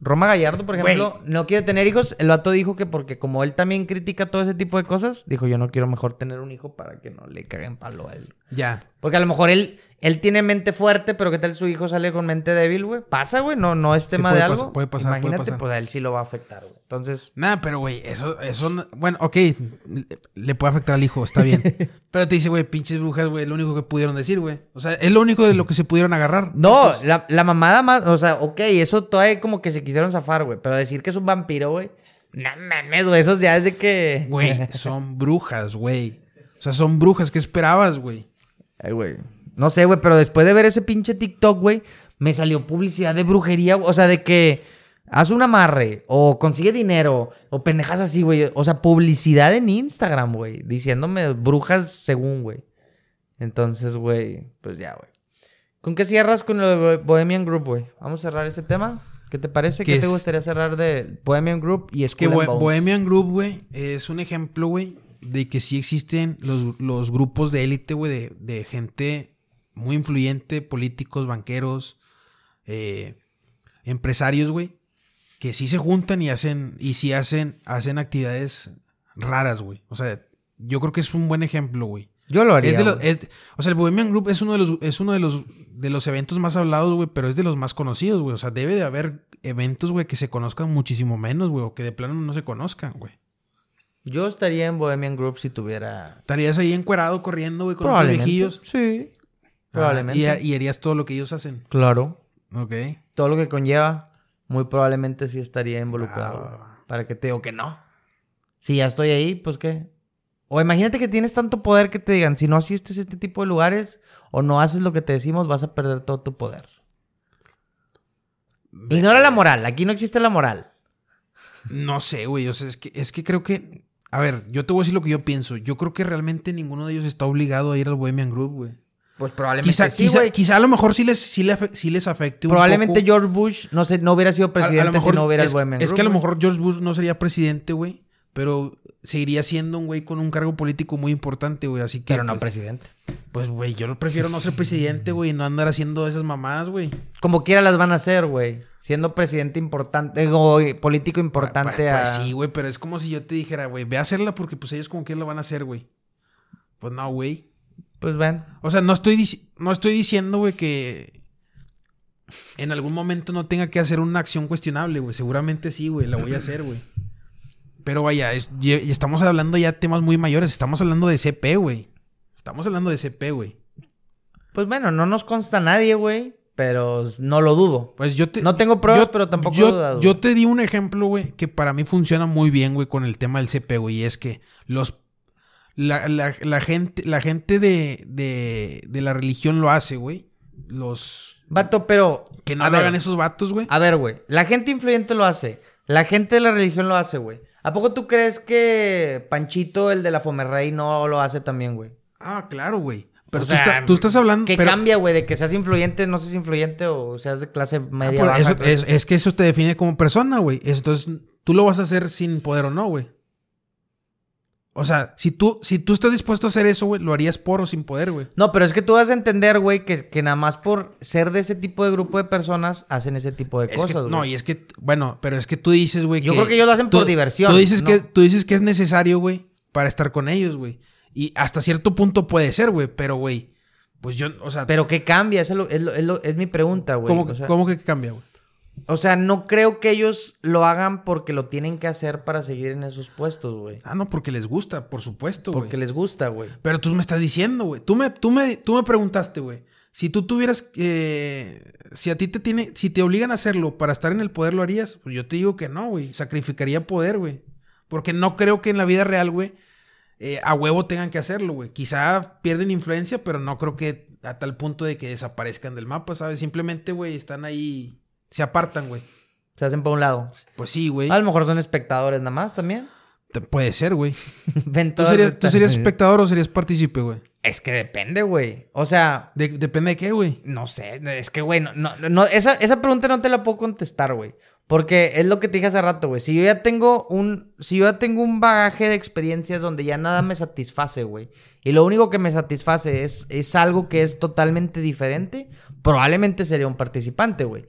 Roma Gallardo, por ejemplo, no quiere tener hijos. El vato dijo que porque como él también critica todo ese tipo de cosas, dijo yo no quiero mejor tener un hijo para que no le caguen palo a él. Ya. Porque a lo mejor él, él tiene mente fuerte, pero ¿qué tal su hijo sale con mente débil, güey? Pasa, güey, no, no es Sí, tema puede de pasar, algo. puede pasar, puede Imagínate, pasar. pues a él sí lo va a afectar, güey. Entonces, Nada, pero güey, eso, eso, no- bueno, ok, le puede afectar al hijo, está bien. pero te dice, güey, pinches brujas, güey, lo único que pudieron decir, güey. O sea, es lo único de lo que se pudieron agarrar. No, la, la mamada más, o sea, ok, eso todavía como que se quisieron zafar, güey. Pero decir que es un vampiro, güey. No mames, güey, esos ya es de que. Güey, son brujas, güey. O sea, son brujas, ¿qué esperabas, güey? Ay, güey. No sé, güey, pero después de ver ese pinche TikTok, güey, me salió publicidad de brujería, o sea, de que haz un amarre o consigue dinero o pendejas así, güey. O sea, publicidad en Instagram, güey, diciéndome brujas según, güey. Entonces, güey, pues ya, güey. ¿Con qué cierras con lo de Bohemian Group, güey? Vamos a cerrar ese tema. ¿Qué te parece? ¿Qué ¿Qué te gustaría cerrar de Bohemian Group y Que School Bo- Bones? Bohemian Group, güey, es un ejemplo, güey, de que sí existen los, los grupos de élite, güey, de, de gente muy influyente, políticos, banqueros, eh, empresarios, güey, que sí se juntan y hacen, y sí hacen, hacen actividades raras, güey. O sea, yo creo que es un buen ejemplo, güey. Yo lo haría. Es de los- güey. es- o sea, el Bohemian Group es uno de los, es uno de los, de los eventos más hablados, güey, pero es de los más conocidos, güey. O sea, debe de haber eventos, güey, que se conozcan muchísimo menos, güey, o que de plano no se conozcan, güey. Yo estaría en Bohemian Group si tuviera. Estarías ahí encuerado corriendo, güey, con Probablemente. viejillos. Sí. Ah, Probablemente. y, y harías todo lo que ellos hacen. Claro. Ok. Todo lo que conlleva, muy probablemente sí estaría involucrado. Ah. Para que te digo que no. Si ya estoy ahí, pues qué. O imagínate que tienes tanto poder que te digan, si no asistes a este tipo de lugares o no haces lo que te decimos, vas a perder todo tu poder. Ignora la moral, aquí no existe la moral. No sé, güey. O sea, es que, es que creo que. A ver, yo te voy a decir lo que yo pienso. Yo creo que realmente ninguno de ellos está obligado a ir al Bohemian Group, güey. Pues probablemente Quizá, sí, quizá, a lo mejor sí les, sí le afe- sí les afecte un Probablemente poco. George Bush no, sé, no hubiera sido A- a presidente lo mejor, si no hubiera es, el Bohemian es Group, que a lo mejor George Bush no sería presidente, güey. pero seguiría siendo un güey con un cargo político muy importante, güey. Así que. Pero no pues, presidente. Pues, güey, yo prefiero no ser presidente, güey, y no andar haciendo esas mamadas, güey. Como quiera las van a hacer, güey. Siendo presidente importante o político importante Pues, a... pues sí, güey, pero es como si yo te dijera, güey, ve a hacerla porque pues ellos como que lo van a hacer, güey. Pues no, güey. Pues ven. O sea, no estoy, no estoy diciendo, güey, que en algún momento no tenga que hacer una acción cuestionable, güey. Seguramente sí, güey, la voy a hacer, güey. Pero vaya, es- y y estamos hablando ya de temas muy mayores. Estamos hablando de CP, güey. Estamos hablando de CP, güey. Pues bueno, no nos consta nadie, güey. Pero no lo dudo. Pues yo te. No tengo pruebas, pero tampoco yo, dudas, yo te di un ejemplo, güey, que para mí funciona muy bien, güey, con el tema del CP, güey. Y es que los. La, la- la gente, la gente de, de, de la religión lo hace, güey. Los. Vato, pero... Que no hagan esos vatos, güey. A ver, güey. La gente influyente lo hace. La gente de la religión lo hace, güey. ¿A poco tú crees que Panchito, el de la Fomerrey, no lo hace también, güey? Ah, claro, güey. Pero O tú, sea, está- tú estás hablando. ¿Qué pero- cambia, güey? De que seas influyente, no seas influyente o seas de clase Ah, media pero baja. eso- clase- es, es que eso te define como persona, güey. Es- Entonces, tú lo vas a hacer sin poder o no, güey. O sea, si tú, si tú estás dispuesto a hacer eso, güey, lo harías por o sin poder, güey. No, pero es que tú vas a entender, güey, que, que nada más por ser de ese tipo de grupo de personas hacen ese tipo de Es cosas, güey. no, y es que, bueno, pero es que tú dices, güey, Yo creo que ellos lo hacen por diversión, Tú dices, ¿no? que, tú dices que es necesario, güey, para estar con ellos, güey. Y hasta cierto punto puede ser, güey, pero, güey, pues yo, o sea, Pero ¿qué cambia? Eso es, lo- es, lo- es lo- es mi pregunta, güey. ¿cómo, o, sea, cómo que cambia, güey? O sea, no creo que ellos lo hagan porque lo tienen que hacer para seguir en esos puestos, güey. Ah, no, porque les gusta, por supuesto, güey. Porque les gusta, güey. Pero tú me estás diciendo, güey. Tú me, tú me, tú me preguntaste, güey. Si tú tuvieras, eh, si a ti te tiene, si te obligan a hacerlo para estar en el poder, ¿lo harías? Pues yo te digo que no, güey. Sacrificaría poder, güey. Porque no creo que en la vida real, güey, eh, a huevo tengan que hacerlo, güey. Quizá pierden influencia, pero no creo que a tal punto de que desaparezcan del mapa, ¿sabes? Simplemente, güey, están ahí, se apartan, güey. Se hacen para un lado. Pues sí, güey. A lo mejor son espectadores nada más también. Te- Puede ser, güey. ¿Tú serías, estas- ¿Tú serías espectador o serías partícipe, güey? Es que depende, güey. O sea, De- depende de qué, güey. no sé. Es que, güey, no, no, no, esa, esa pregunta no te la puedo contestar, güey. Porque es lo que te dije hace rato, güey. Si yo ya tengo un. Si yo ya tengo un bagaje de experiencias donde ya nada me satisface, güey. Y lo único que me satisface es, es algo que es totalmente diferente. Probablemente sería un participante, güey.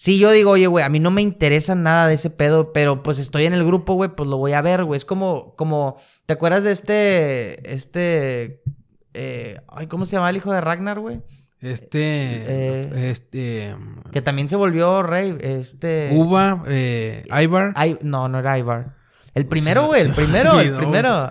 Si yo digo, oye, güey, a mí no me interesa nada de ese pedo, pero pues estoy en el grupo, güey, pues lo voy a ver, güey. Es como, como, ¿te acuerdas de este, este, eh, ay, ¿cómo se llama el hijo de Ragnar, güey? Este, Eh, este, Que también se volvió rey, este... Uva, eh, Ivar. No, no era Ivar. El primero, güey, el me primero, el primero.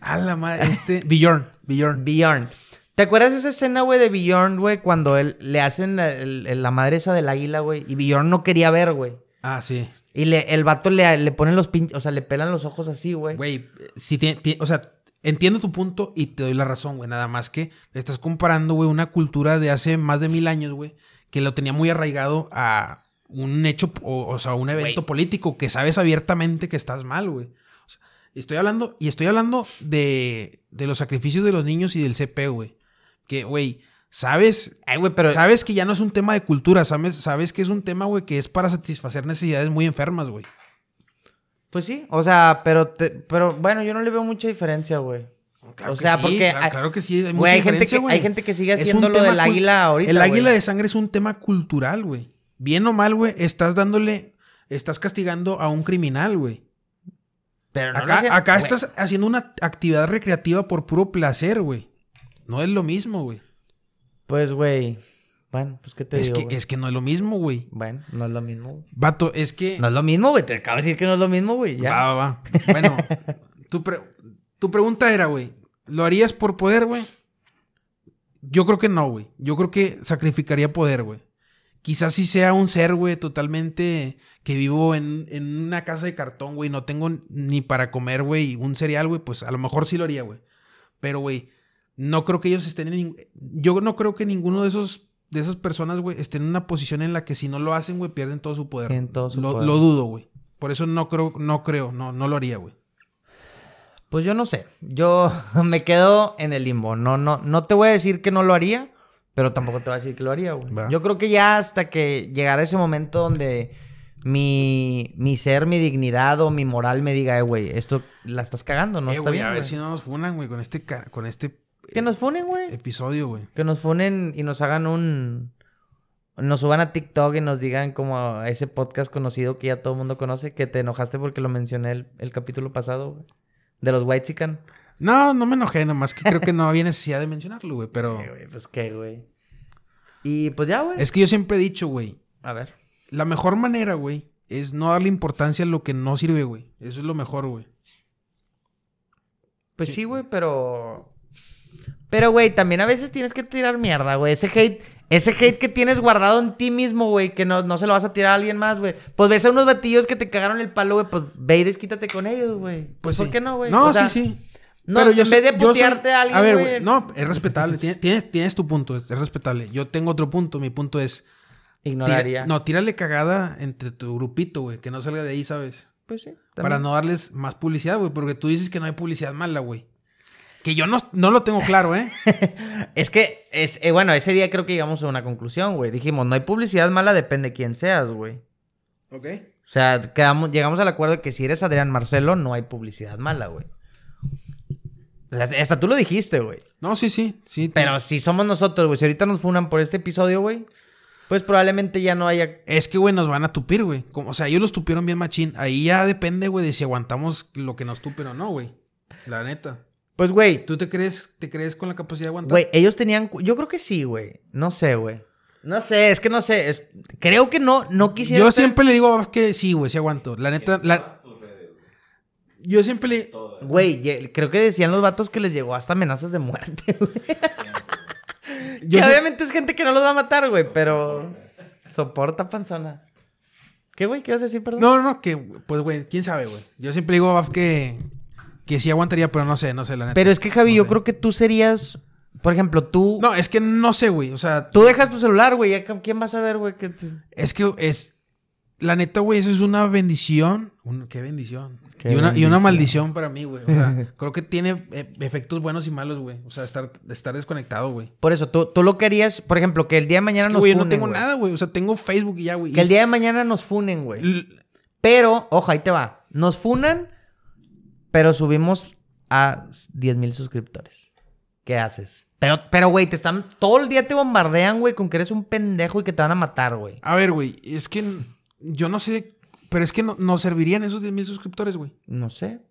A la madre, este, Bjorn, Bjorn. Bjorn. ¿Te acuerdas de esa escena, güey, de Bjorn, güey, cuando él, le hacen la, el- la madre esa del águila, güey? Y Bjorn no quería ver, güey. Ah, sí. Y le, el vato le, le ponen los pinches, o sea, le pelan los ojos así, güey. Güey, si tiene, tiene- o sea, entiendo tu punto y te doy la razón, güey. Nada más que estás comparando, güey, una cultura de hace más de mil años, güey, que lo tenía muy arraigado a un hecho, o, o sea, un evento Güey. político que sabes abiertamente que estás mal, güey. O sea, estoy hablando, y estoy hablando de, de los sacrificios de los niños y del CP, güey. Que, güey, sabes, Ay, güey, pero... sabes que ya no es un tema de cultura, sabes, sabes que es un tema, güey, que es para satisfacer necesidades muy enfermas, güey. Pues sí, o sea, pero, te- pero bueno, yo no le veo mucha diferencia, güey. Claro o sea, sí, porque claro, hay- claro que sí, hay mucha hay gente que- hay gente que sigue haciendo lo del águila ahorita, El águila de sangre es un tema cultural, güey. Bien o mal, güey, estás dándole, estás castigando a un criminal, güey. Pero no Acá, acá estás haciendo una actividad recreativa por puro placer, güey. No es lo mismo, güey. Pues, güey. Bueno, pues, ¿qué te Es digo, que, es que no es lo mismo, güey. Bueno, no es lo mismo. güey. Vato, es que. No es lo mismo, güey. Te acabo de decir que no es lo mismo, güey. Ya. Va, va, va. Bueno, tu, pre- tu pregunta era, güey, ¿lo harías por poder, güey? Yo creo que no, güey. Yo creo que sacrificaría poder, güey. Quizás si sea un ser, güey, totalmente que vivo en, en una casa de cartón, güey, no tengo ni para comer, güey, un cereal, güey, pues a lo mejor sí lo haría, güey. Pero, güey, no creo que ellos estén en... Yo no creo que ninguno de esos de esas personas, güey, estén en una posición en la que si no lo hacen, güey, pierden todo su poder. Pierden todo su lo, poder. lo dudo, güey. Por eso no creo, no creo, no, no lo haría, güey. Pues yo no sé. Yo me quedo en el limbo. No, no, no te voy a decir que no lo haría, pero tampoco te voy a decir que lo haría, güey. Yo creo que ya hasta que llegara ese momento donde mi, mi ser, mi dignidad o mi moral me diga, eh, güey, esto la estás cagando, ¿no? Eh, Está güey, bien, a ver si no nos funan, güey, con este, con este Que nos funen, güey. episodio, güey. Que nos funen y nos hagan un... Nos suban a TikTok y nos digan como a ese podcast conocido que ya todo el mundo conoce, que te enojaste porque lo mencioné el, el capítulo pasado, güey. De los White Chicken. No, no me enojé, nomás que creo que no había necesidad de mencionarlo, güey, pero... Pues qué, güey. Y pues ya, güey. Es que yo siempre he dicho, güey, A ver. la mejor manera, güey, es no darle importancia a lo que no sirve, güey. Eso es lo mejor, güey. Pues sí, güey, pero. Pero, güey, también a veces tienes que tirar mierda, güey. Ese hate, ese hate que tienes guardado en ti mismo, güey, que no, no se lo vas a tirar a alguien más, güey. Pues ves a unos batillos que te cagaron el palo, güey, pues ve y desquítate con ellos, güey. Pues, ¿por sí. qué no, güey? No, O sea, sí, sí. no, yo en vez de soy- putearte a alguien, A ver, güey. no, es respetable. Tienes, tienes, tu punto, es, es respetable. Yo tengo otro punto. Mi punto es... tira- Ignoraría. no, tírale cagada entre tu grupito, güey. Que no salga de ahí, ¿sabes? Pues sí. Para no darles más publicidad, güey. Porque tú dices que no hay publicidad mala, güey. Que yo no, no lo tengo claro, ¿eh? Es que, es, eh, bueno, ese día creo que llegamos a una conclusión, güey. Dijimos, no hay publicidad mala, depende de quién seas, güey. ok. O sea, quedamos, llegamos al acuerdo de que si eres Adrián Marcelo, no hay publicidad mala, güey. Hasta tú lo dijiste, güey. No, sí, sí. sí Pero si somos nosotros, güey, si ahorita nos funan por este episodio, güey, pues probablemente ya no haya... Es que, güey, nos van a tupir, güey. Como- O sea, ellos los tupieron bien machín. Ahí ya depende, güey, de si aguantamos lo que nos tupen o no, güey. La neta. Pues, güey, ¿Tú te crees, te crees con la capacidad de aguantar? güey, ellos tenían... Yo creo que sí, güey. No sé, güey. No sé, es que no sé. es- Creo que no, no quisiera... Yo siempre le digo a Baf que sí, güey, sí aguanto. La neta, la... Yo siempre le... Güey, creo que decían los vatos que les llegó hasta amenazas de muerte, güey. Yo que sé- obviamente es gente que no los va a matar, güey, pero... Soporta, panzona. ¿Qué, güey? ¿Qué vas a decir, perdón? No, no, que, pues, güey, quién sabe, güey. Yo siempre digo a Baf que, que sí aguantaría, pero no sé, no sé, la neta. Pero es que, Javi, No yo sé. creo que tú serías... Por ejemplo, tú... No, es que no sé, güey. O sea, Tú dejas tu celular, güey. ¿Quién va a saber, güey? que te- es que es... La neta, güey, eso es una bendición. Un- qué bendición. Qué y, una, y una maldición para mí, güey. O sea, creo que tiene eh, efectos buenos y malos, güey. O sea, estar, estar desconectado, güey. Por eso, tú, tú lo querías... Por ejemplo, que el día de mañana Es que, nos güey, yo funen, no tengo güey. nada, güey. O sea, tengo Facebook y ya, güey. Que el día de mañana nos funen, güey. L- Pero, ojo, ahí te va. Nos funan, pero subimos a 10 mil suscriptores. ¿Qué haces? Pero, pero, güey, te están. Todo el día te bombardean, güey, con que eres un pendejo y que te van a matar, güey. A ver, güey, es que yo no sé, pero es que no, nos servirían esos 10 mil suscriptores, güey. No sé.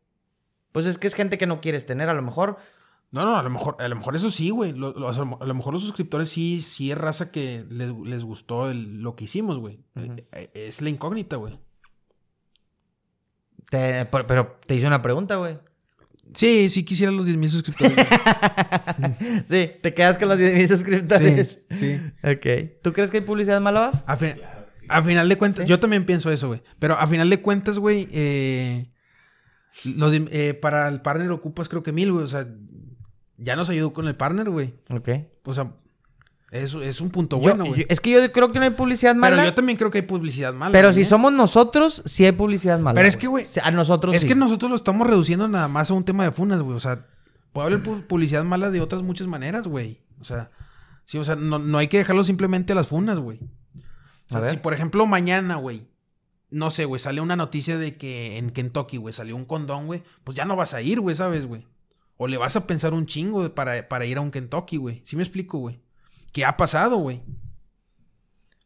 Pues es que es gente que no quieres tener, a lo mejor. No, no, a lo mejor, a lo mejor eso sí, güey. Lo- lo- a lo mejor los suscriptores sí, sí es raza que les, les gustó el- lo que hicimos, güey. Eh, eh, Es la incógnita, güey. Te- pero, te hice una pregunta, güey. Sí, sí quisiera los 10 mil suscriptores. güey. Sí, te quedas con los 10 mil suscriptores. Sí, sí. Ok. ¿Tú crees que hay publicidad mala, Baf? A, fin- a final de cuentas, yo también pienso eso, güey. Pero a final de cuentas, güey, eh, los eh, para el partner ocupas creo que mil, güey. O sea, ya nos ayudó con el partner, güey. Ok. O sea, eso es un punto bueno, güey. es que yo creo que no hay publicidad mala. Pero yo también creo que hay publicidad mala. Pero si ¿eh? somos nosotros, sí hay publicidad mala. Pero es que, güey, A nosotros Es sí. que nosotros lo estamos reduciendo nada más a un tema de funas, güey. O sea, puede haber pu- publicidad mala de otras muchas maneras, güey. O sea, sí, o sea, no, no hay que dejarlo simplemente a las funas, güey. O sea, si por ejemplo mañana, güey, no sé, güey, sale una noticia de que en Kentucky, güey, salió un condón, güey, pues ya no vas a ir, güey, ¿sabes, güey? O le vas a pensar un chingo para, para ir a un Kentucky, güey. ¿Sí me explico, güey? ¿Qué ha pasado, güey?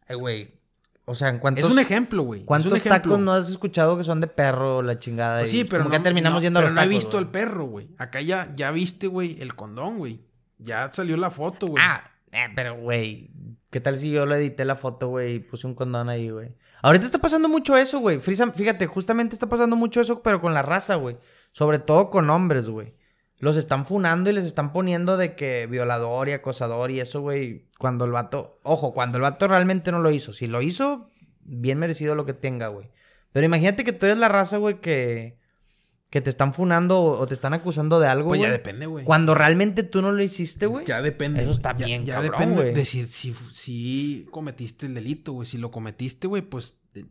Eh, güey. O sea, ¿en cuántos, Es un ejemplo, güey. ¿cuántos ejemplo. tacos no has escuchado que son de perro la chingada? Pues sí, pero como no, que terminamos no, yendo a pero los no he tacos, visto el perro, güey. Acá ya, ya viste, güey, el condón, güey. Ya salió la foto, güey. Ah, eh, pero güey. ¿Qué tal si yo lo edité la foto, güey, y puse un condón ahí, güey? Ahorita está pasando mucho eso, güey. Fíjate, justamente está pasando mucho eso, pero con la raza, güey. Sobre todo con hombres, güey. Los están funando y les están poniendo de que violador y acosador y eso, güey. Cuando el vato. Ojo, cuando el vato realmente no lo hizo. Si lo hizo, bien merecido lo que tenga, güey. Pero imagínate que tú eres la raza, güey, que. Que te están funando o te están acusando de algo, pues ya depende, güey. Cuando realmente tú no lo hiciste, güey. Ya depende. Eso está Ya- bien, Ya, cabrón, depende güey. de si, si, si cometiste el delito, güey. Si lo cometiste, güey, pues. eh,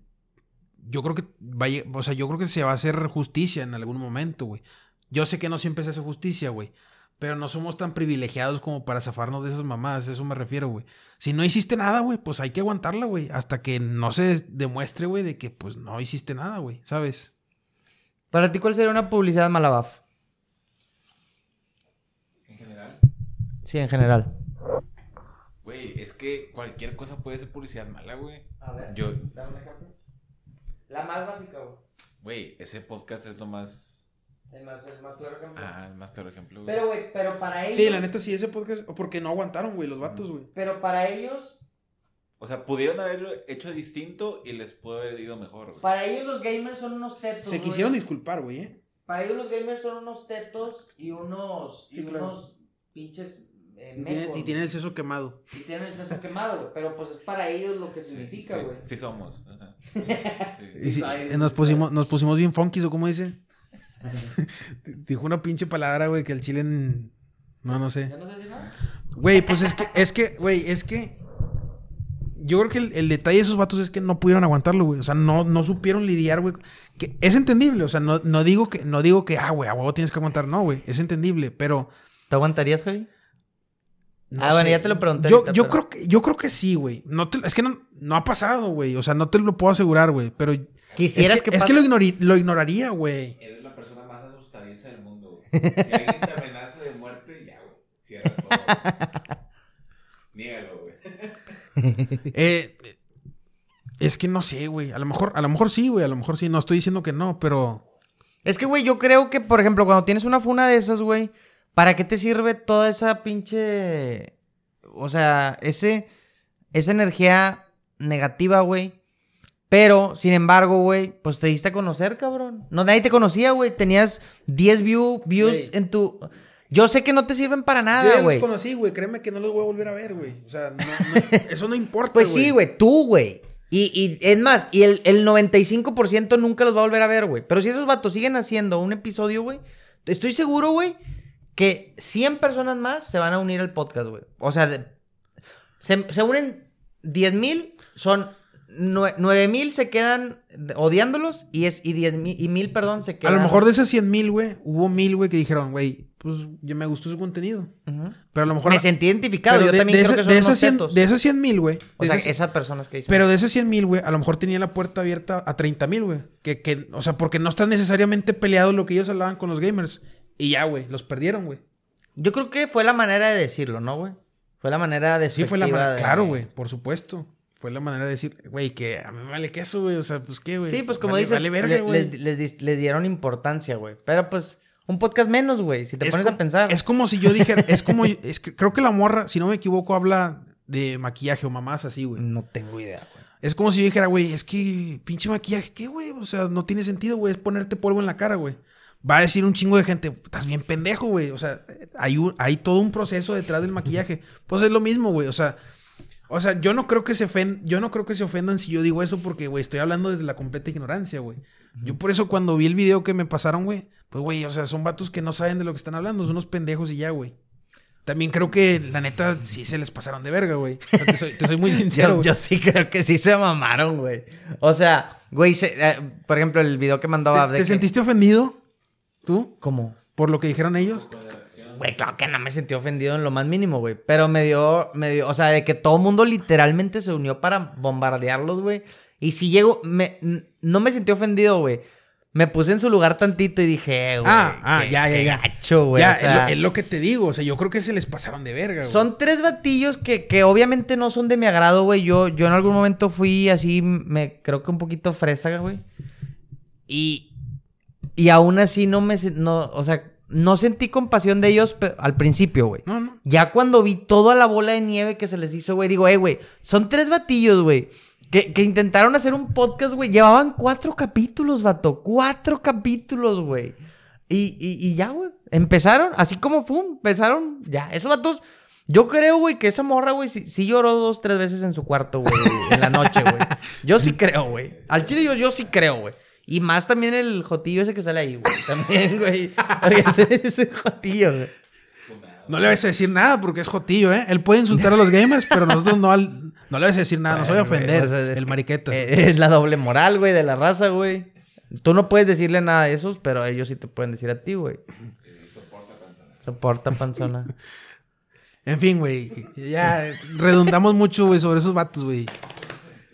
Yo creo que vaya, o sea, yo creo que se va a hacer justicia en algún momento, güey. Yo sé que no siempre se hace justicia, güey. Pero no somos tan privilegiados como para zafarnos de esas mamadas, a eso me refiero, güey. Si no hiciste nada, güey, pues hay que aguantarla, güey. Hasta que no se demuestre, güey, de que pues no hiciste nada, güey, ¿sabes? Para ti, ¿cuál sería una publicidad malabaf? En general. Sí, en general. Güey, es que cualquier cosa puede ser publicidad mala, güey. A ver, Yo, dame un ejemplo. La más básica, güey. güey, ese podcast es lo más. El más, el más claro ejemplo. Ah, el más claro ejemplo, güey. Pero, güey, pero para ellos. Sí, la neta sí, ese podcast, porque no aguantaron, güey, los vatos, güey. Pero para ellos, O sea, pudieron haberlo hecho distinto y les pudo haber ido mejor, güey. para ellos los gamers son unos tetos. Se güey. quisieron disculpar, güey, ¿eh? Para ellos los gamers son unos tetos y unos. Sí, y claro. unos pinches. eh, Y tienen, y tienen el seso quemado. y tienen el seso quemado, güey. Pero pues es para ellos lo que significa, sí, güey. Sí, somos. Ajá. Sí. Y sí, Ay, nos pusimos, nos pusimos bien funkies, ¿o cómo dice? Dijo una pinche palabra, güey, que el chile. en- No, no sé. ¿Ya no sé nada? Güey, pues es que, es que, güey, es que. Yo creo que el, el detalle de esos vatos es que no pudieron aguantarlo, güey. O sea, no, no supieron lidiar, güey. Que es entendible. O sea, no, no digo que, no digo que, ah, güey, a huevo tienes que aguantar. No, güey. Es entendible. Pero. ¿Te aguantarías, Javi? no Ah, bueno, ya te lo pregunté Yo, ahorita, yo pero- creo que, yo creo que sí, güey. No te- es que no, no ha pasado, güey. O sea, no te lo puedo asegurar, güey. Pero. Quisieras es que, que es que lo, lo ignoraría, güey. Eres la persona más asustadiza del mundo, güey. Si alguien te amenaza de muerte, ya, güey. Cierras todo. Niégalo, güey. Eh, es que no sé, güey. A lo mejor, a lo mejor sí, güey. A lo mejor sí. No estoy diciendo que no, pero. Es que, güey, yo creo que, por ejemplo, cuando tienes una funa de esas, güey, ¿para qué te sirve toda esa pinche. O sea, ese. Esa energía negativa, güey. Pero, sin embargo, güey, pues te diste a conocer, cabrón. No, nadie te conocía, güey. Tenías 10 view- views Güey. en tu. Yo sé que no te sirven para Yo nada, ya güey. los conocí, güey. Créeme que no los voy a volver a ver, güey. O sea, no- no- eso no importa. Pues sí, güey, tú, güey. Y, y es más, y el, el 95% nunca los va a volver a ver, güey. Pero si esos vatos siguen haciendo un episodio, güey, estoy seguro, güey, que 100 personas más se van a unir al podcast, güey. O sea, de- se, se unen 10 mil, son 9 mil se quedan odiándolos y es y 10 mil, y mil, perdón, se A quedan. lo mejor de esos 100 mil, güey, hubo mil, güey, que dijeron, güey, pues ya me gustó su contenido. Pero a lo mejor. Me sentí identificado, yo de, también de creo ese- que son de unos esas 100 tetos. de esas 100 mil, güey. O sea, esas- esas personas que dicen. Pero de esas 100 mil, güey, a lo mejor tenía la puerta abierta a 30 mil, güey. Que, que, o sea, porque no está necesariamente peleado lo que ellos hablaban con los gamers. Y ya, güey, los perdieron, güey. Yo creo que fue la manera de decirlo, ¿no, güey? Fue la manera de Sí, fue la manera. Claro, güey, por supuesto. Fue la manera de decir, güey, que a mí me vale queso, güey. O sea, pues qué, güey. Sí, pues como Vale- dices, vale verga, le- les, les dieron importancia, güey. Pero pues, un podcast menos, güey, si te Es pones como- a pensar. Es como si yo dijera, es como, es que creo que la morra, si no me equivoco, habla de maquillaje o mamás así, güey. No tengo idea, güey. Es como si yo dijera, güey, es que pinche maquillaje, ¿qué, güey? O sea, no tiene sentido, güey, es ponerte polvo en la cara, güey. Va a decir un chingo de gente, estás bien pendejo, güey. O sea, hay, un- hay todo un proceso detrás del maquillaje. Pues es lo mismo, güey. O sea, o sea, yo no creo que se ofendan, yo no creo que se ofendan si yo digo eso porque, güey, estoy hablando desde la completa ignorancia, güey. Yo por eso cuando vi el video que me pasaron, güey, pues, güey, o sea, son vatos que no saben de lo que están hablando, son unos pendejos y ya, güey. También creo que, la neta, sí se les pasaron de verga, güey. O sea, Te soy, te soy muy sincero, Yo, güey. yo sí creo que sí se mamaron, güey. O sea, güey, se- eh, por ejemplo, el video que mandó Bab ¿Te, de te que- sentiste ofendido? ¿Tú? ¿Cómo? ¿Por lo que dijeron ellos? Güey, claro que no me sentí ofendido en lo más mínimo, güey. Pero me dio, me dio, o sea, de que todo el mundo literalmente se unió para bombardearlos, güey. Y si llego, me, no me sentí ofendido, güey. Me puse en su lugar tantito y dije, eh, güey. Ah, ah, qué- ya, ya, ya. gacho, güey. ya, o sea, es, lo, es lo que te digo. O sea, yo creo que se les pasaron de verga, güey. Son tres batillos que, que obviamente no son de mi agrado, güey. Yo, yo en algún momento fui así, me creo que un poquito fresa, güey. Y, y aún así no me, no, o sea, no sentí compasión de ellos al principio, güey. No, no. Ya cuando vi toda la bola de nieve que se les hizo, güey, digo, eh, güey, son tres batillos, güey. Que, que intentaron hacer un podcast, güey. Llevaban cuatro capítulos, vato. Cuatro capítulos, güey. Y, y, y ya, güey. Empezaron, así como fue, empezaron, ya. Esos vatos, yo creo, güey, que esa morra, güey, sí, sí lloró dos, tres veces en su cuarto, güey, en la noche, güey. Yo sí creo, güey. Al chile yo, yo sí creo, güey. Y más también el jotillo ese que sale ahí, güey. También, güey. Porque ese es un jotillo, güey. No le vas a decir nada porque es jotillo, ¿eh? Él puede insultar a los gamers, pero nosotros no, al- no le vas a decir nada. Nos voy a ofender. O sea, es el que- mariqueta. eh, Es la doble moral, güey, de la raza, güey. Tú no puedes decirle nada a esos, pero ellos sí te pueden decir a ti, güey. Soporta panzona. En fin, güey. Ya redundamos mucho, güey, sobre esos vatos, güey.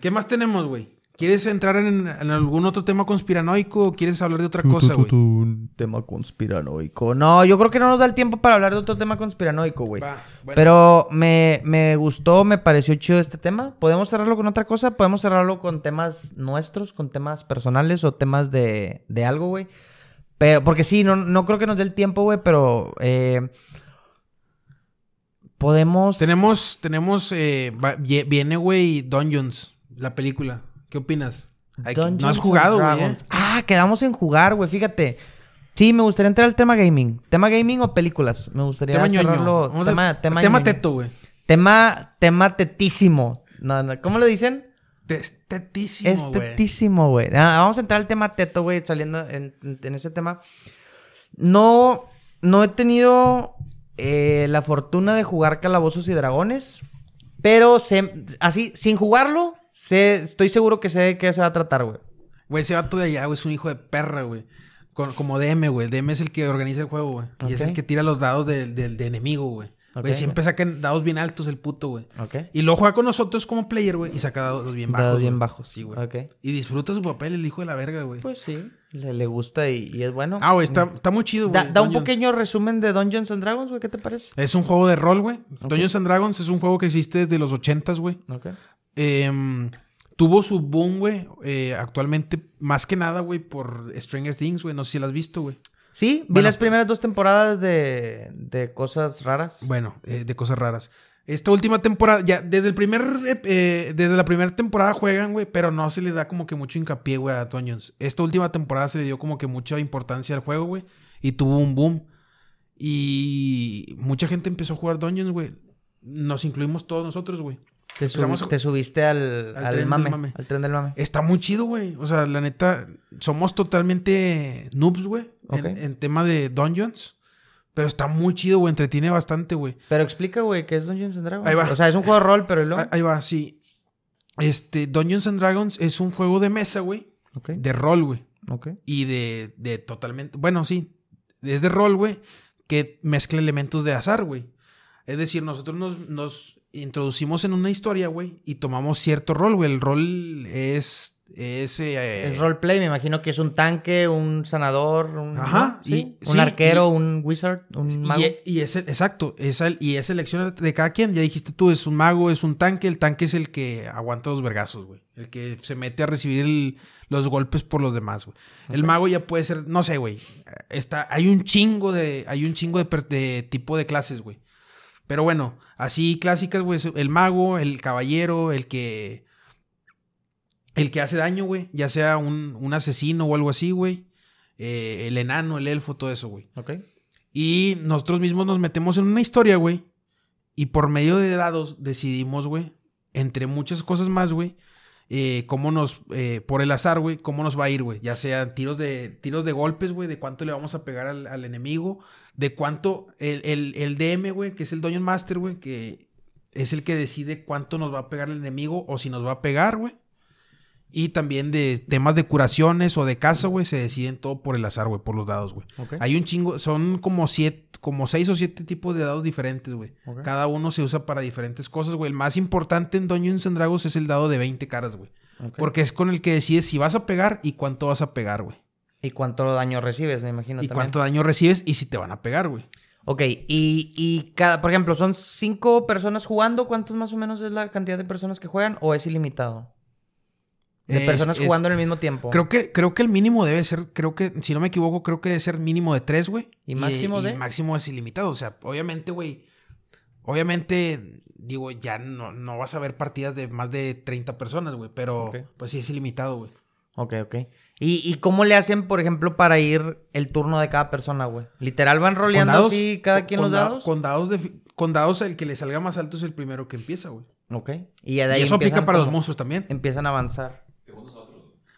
¿Qué más tenemos, güey? ¿Quieres entrar en, en algún otro tema conspiranoico o quieres hablar de otra cosa, güey? Un tema conspiranoico. No, yo creo que no nos da el tiempo para hablar de otro tema conspiranoico, güey. Bueno. Pero me, me gustó, me pareció chido este tema. ¿Podemos cerrarlo con otra cosa? ¿Podemos cerrarlo con temas nuestros, con temas personales o temas de, de algo, güey? Pero, porque sí, no, no creo que nos dé el tiempo, güey, pero eh, podemos... Tenemos, tenemos, eh, viene, güey, Dungeons, la película. ¿Qué opinas? No has jugado, güey. ¿eh? Ah, quedamos en jugar, güey, fíjate. Sí, me gustaría entrar al tema gaming. ¿Tema gaming o películas? Me gustaría Tema cerrarlo. Vamos a- tema, tema, tema teto, güey. Tema, tema tetísimo. No, no, ¿Cómo le dicen? Te- es tetísimo, Es güey. tetísimo, güey. Ah, vamos a entrar al tema teto, güey, saliendo en, en ese tema. No, no he tenido eh, la fortuna de jugar Calabozos y Dragones, pero así, sin jugarlo, sé, estoy seguro que sé de qué se va a tratar, güey. Güey, ese vato de allá, güey, es un hijo de perra, güey. Como DM, güey. DM es el que organiza el juego, güey. Y es Ok. el que tira los dados del del- de enemigo, güey. Güey, Ok. siempre sacan dados bien altos el puto, güey. Ok. Y luego juega con nosotros como player, güey, y saca dados bien bajos. Dados bien güey. bajos. Sí, güey. Ok. Y disfruta su papel, el hijo de la verga, güey. Pues sí, le, le gusta y, y es bueno. ah, güey, está, está muy chido, güey. da, un pequeño resumen de Dungeons and Dragons, güey, ¿qué te parece? Es un juego de rol, güey. Dungeons and Dragons es un juego que existe desde los 80s, güey. Em, tuvo su boom, güey, eh, actualmente, más que nada, güey, por Stranger Things, güey. No sé si lo has visto, güey. Sí, vi Bueno, las primeras dos temporadas de, de cosas raras. Bueno, eh, de cosas raras. Esta última temporada, ya desde el primer, eh, desde la primera temporada juegan, güey, pero no se le da como que mucho hincapié, güey, a Dungeons. Esta última temporada se le dio como que mucha importancia al juego, güey, y tuvo un boom. Y mucha gente empezó a jugar Dungeons, güey. Nos incluimos todos nosotros, güey. Te, subi- subiste al, Al al tren del mame, mame. Al tren del mame. Está muy chido, güey. O sea, la neta, somos totalmente noobs, güey, en- tema de Dungeons. Pero está muy chido, güey, entretiene bastante, güey. Pero explica, güey, qué es Dungeons and Dragons. Ahí va. O sea, es un juego de rol, pero. Ah, Ahí va, sí. Este, Dungeons and Dragons es un juego de mesa, güey. De rol, güey. ok. Y de, de totalmente. Bueno, sí. Es de rol, güey. Que mezcla elementos de azar, güey. Es decir, nosotros nos, nos introducimos en una historia, güey. Y tomamos cierto rol, güey. El rol es. Es, eh, Es roleplay, me imagino que es un tanque, un sanador, un, Ajá, ¿no? ¿Sí? y- un sí, arquero, y- un wizard, un mago. e- y es el- exacto, es el- y es elección de cada quien. Ya dijiste tú, es un mago, es un tanque. El tanque es el que aguanta los vergazos, güey. El que se mete a recibir el- los golpes por los demás, güey. El mago ya puede ser, no sé, güey. Está, hay un chingo de, hay un chingo de, de tipo de clases, güey. Pero bueno, así clásicas, güey. El mago, el caballero, el que. El que hace daño, güey. Ya sea un, un asesino o algo así, güey. Eh, el enano, el elfo, todo eso, güey. Ok. Y nosotros mismos nos metemos en una historia, güey. Y por medio de dados decidimos, güey, entre muchas cosas más, güey, eh, cómo nos, eh, por el azar, güey, cómo nos va a ir, güey. Ya sean tiros de, tiros de golpes, güey, de cuánto le vamos a pegar al, enemigo, de cuánto, el, el, el DM, güey, que es el Dungeon Master, güey, que es el que decide cuánto nos va a pegar el enemigo o si nos va a pegar, güey. Y también de temas de curaciones o de casa, güey, se deciden todo por el azar, güey, por los dados, güey. Ok. Hay un chingo, son como siete, como seis o siete tipos de dados diferentes, güey. Cada uno se usa para diferentes cosas, güey. El más importante en Dungeons and Dragons es el dado de 20 caras, güey. Porque es con el que decides si vas a pegar y cuánto vas a pegar, güey. ¿Y cuánto daño recibes, me imagino Y también? cuánto daño recibes y si te van a pegar, güey. Ok, y, y cada, por ejemplo, ¿son cinco personas jugando? ¿Cuántos más o menos es la cantidad de personas que juegan? ¿O es ilimitado? De personas es- jugando al mismo tiempo. Creo que, creo que el mínimo debe ser, creo que, si no me equivoco, creo que debe ser mínimo de tres, güey. ¿Y máximo de? máximo es ilimitado. O sea, obviamente, güey. Obviamente, digo, ya no, no vas a ver partidas de más de 30 personas, güey. Pero, pues sí es ilimitado, güey. Ok, ok. ¿Y, ¿Y cómo le hacen, por ejemplo, para ir el turno de cada persona, güey? ¿Literal van roleando dados, así cada quien los da- dados? Con dados, de, con dados, el que le salga más alto es el primero que empieza, güey. Ok. Y de ahí Y eso aplica para los monstruos también. Empiezan a avanzar.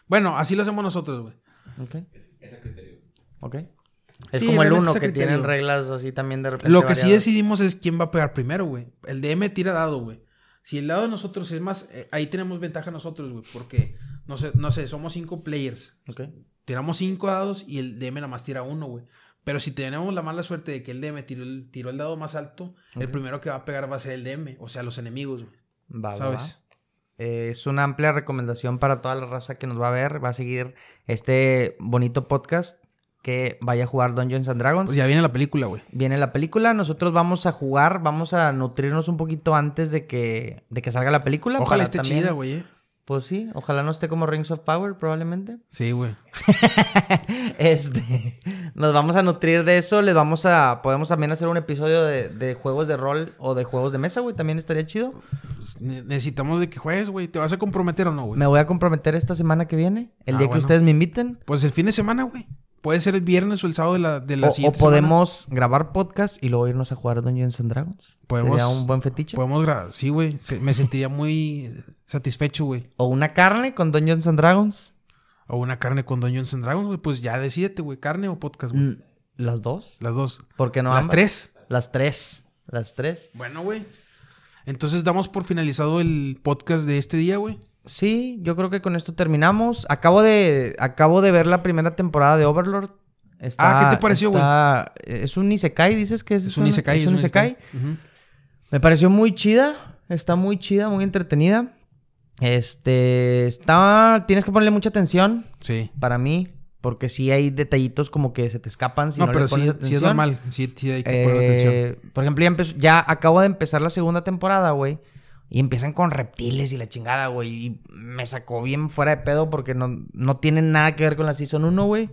Bueno, así lo hacemos nosotros, güey. Ok, Es, es a criterio. ok. Es Sí, como el uno que criterio. tienen reglas así también de repente Lo que sí decidimos es quién va a pegar primero, güey. El DM tira dado, güey. Si el dado de nosotros es más, eh, ahí tenemos ventaja nosotros, güey, porque no sé, no sé, somos cinco players. Ok. Tiramos cinco dados y el DM nada más tira uno, güey. Pero si tenemos la mala suerte de que el DM tiró el, tiró el dado más alto, el primero que va a pegar va a ser el DM, o sea, los enemigos, güey. Va, va, ¿Sabes? va. Eh, es una amplia recomendación para toda la raza que nos va a ver. Va a seguir este bonito podcast que vaya a jugar Dungeons and Dragons. Pues ya viene la película, güey. Viene la película, nosotros vamos a jugar, vamos a nutrirnos un poquito antes de que, de que salga la película. Ojalá esté también- chida, güey. eh. Pues sí, ojalá no esté como Rings of Power, probablemente. Sí, güey. Este, nos vamos a nutrir de eso. Les vamos a, podemos también hacer un episodio de, de juegos de rol o de juegos de mesa, güey. También estaría chido. Pues, ne- necesitamos de que juegues, güey. ¿Te vas a comprometer o no, güey? Me voy a comprometer esta semana que viene, el Ah, día que bueno. ustedes me inviten. Pues el fin de semana, güey. Puede ser el viernes o el sábado de la, de la O, o siguiente semana. podemos grabar podcast y luego irnos a jugar Dungeons and Dragons. Podemos- Sería un buen fetiche. Podemos grabar. Sí, güey. Se- Me sentiría muy satisfecho, güey. O una carne con Dungeons and Dragons. O una carne con Dungeons and Dragons, güey. Pues ya decídete, güey. Carne o podcast, güey. Mm, Las dos. Las dos. Porque no Las ambas? tres. Las tres. Las tres. Bueno, güey. Entonces damos por finalizado el podcast de este día, güey. Sí, yo creo que con esto terminamos. Acabo de, acabo de ver la primera temporada de Overlord. Está- Ah, ¿qué te pareció, güey? Es un Isekai, dices que es, Es un una- Isekai. Es un Isekai. Me pareció muy chida. Está muy chida, muy entretenida. Este. Está. Tienes que ponerle mucha atención Sí. para mí. Porque sí hay detallitos como que se te escapan si no, no, pero le pones sí, atención. sí es normal. Sí, sí hay que poner atención. Eh, por ejemplo, ya, empezó- ya acabo de empezar la segunda temporada, güey. Y empiezan con reptiles y la chingada, güey. Y me sacó bien fuera de pedo porque no, no tienen nada que ver con la Season 1, güey.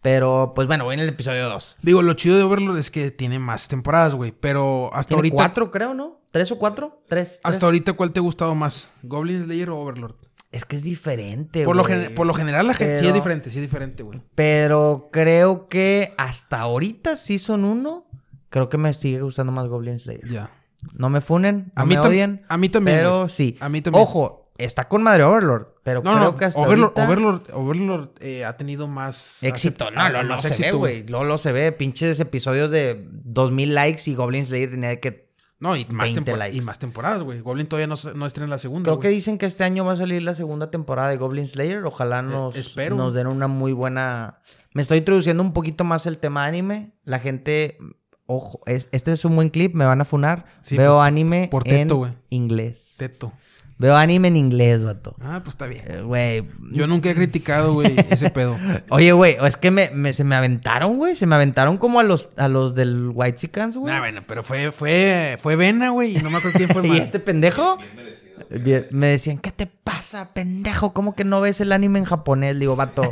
Pero, pues bueno, voy en el episodio 2. Digo, lo chido de Overlord es que tiene más temporadas, güey. Pero hasta Tiene ahorita. cuatro, creo, ¿no? ¿Tres o cuatro? Tres. Hasta tres. ahorita, ¿cuál te ha gustado más? ¿Goblin Slayer o Overlord? Es que es diferente, Por lo, güey. gen- por lo general, la gente sí es diferente, sí es diferente, güey. Pero creo que hasta ahorita Season 1, creo que me sigue gustando más Goblin Slayer. Ya. No me funen, A mí me odien. a mí también, Pero güey. sí. A mí también. Ojo, está con madre Overlord. Pero No, creo no, que hasta Overlord, ahorita... Overlord, Overlord, eh, ha tenido más Éxito, no, lo, lo se ve, güey. Lo, lo se ve. Pinches episodios de 2000 likes y Goblin Slayer tenía que. No, y más, 20 tempor- likes. y más temporadas, güey. Goblin todavía no, no estrena la segunda. Creo que dicen que este año va a salir la segunda temporada de Goblin Slayer. Ojalá nos, Eh, espero. nos den una muy buena. Me estoy introduciendo un poquito más el tema anime. La gente. Ojo, es, este es un buen clip, me van a funar. Sí, Veo pues, anime por teto, en inglés. Teto. Veo anime en inglés, vato. Ah, pues está bien. Eh, Güey. Yo nunca he criticado, güey, ese pedo. Oye, güey, es que me, me- se me aventaron, güey. Se me aventaron como a los, a los del White Chickens, güey. Nah, bueno, pero fue, fue, fue Vena, güey, y no me acuerdo quién fue el ¿Y este pendejo? Bien merecido. Bien- Me decían, ¿qué te pasa, pendejo? ¿Cómo que no ves el anime en japonés? Le digo, vato,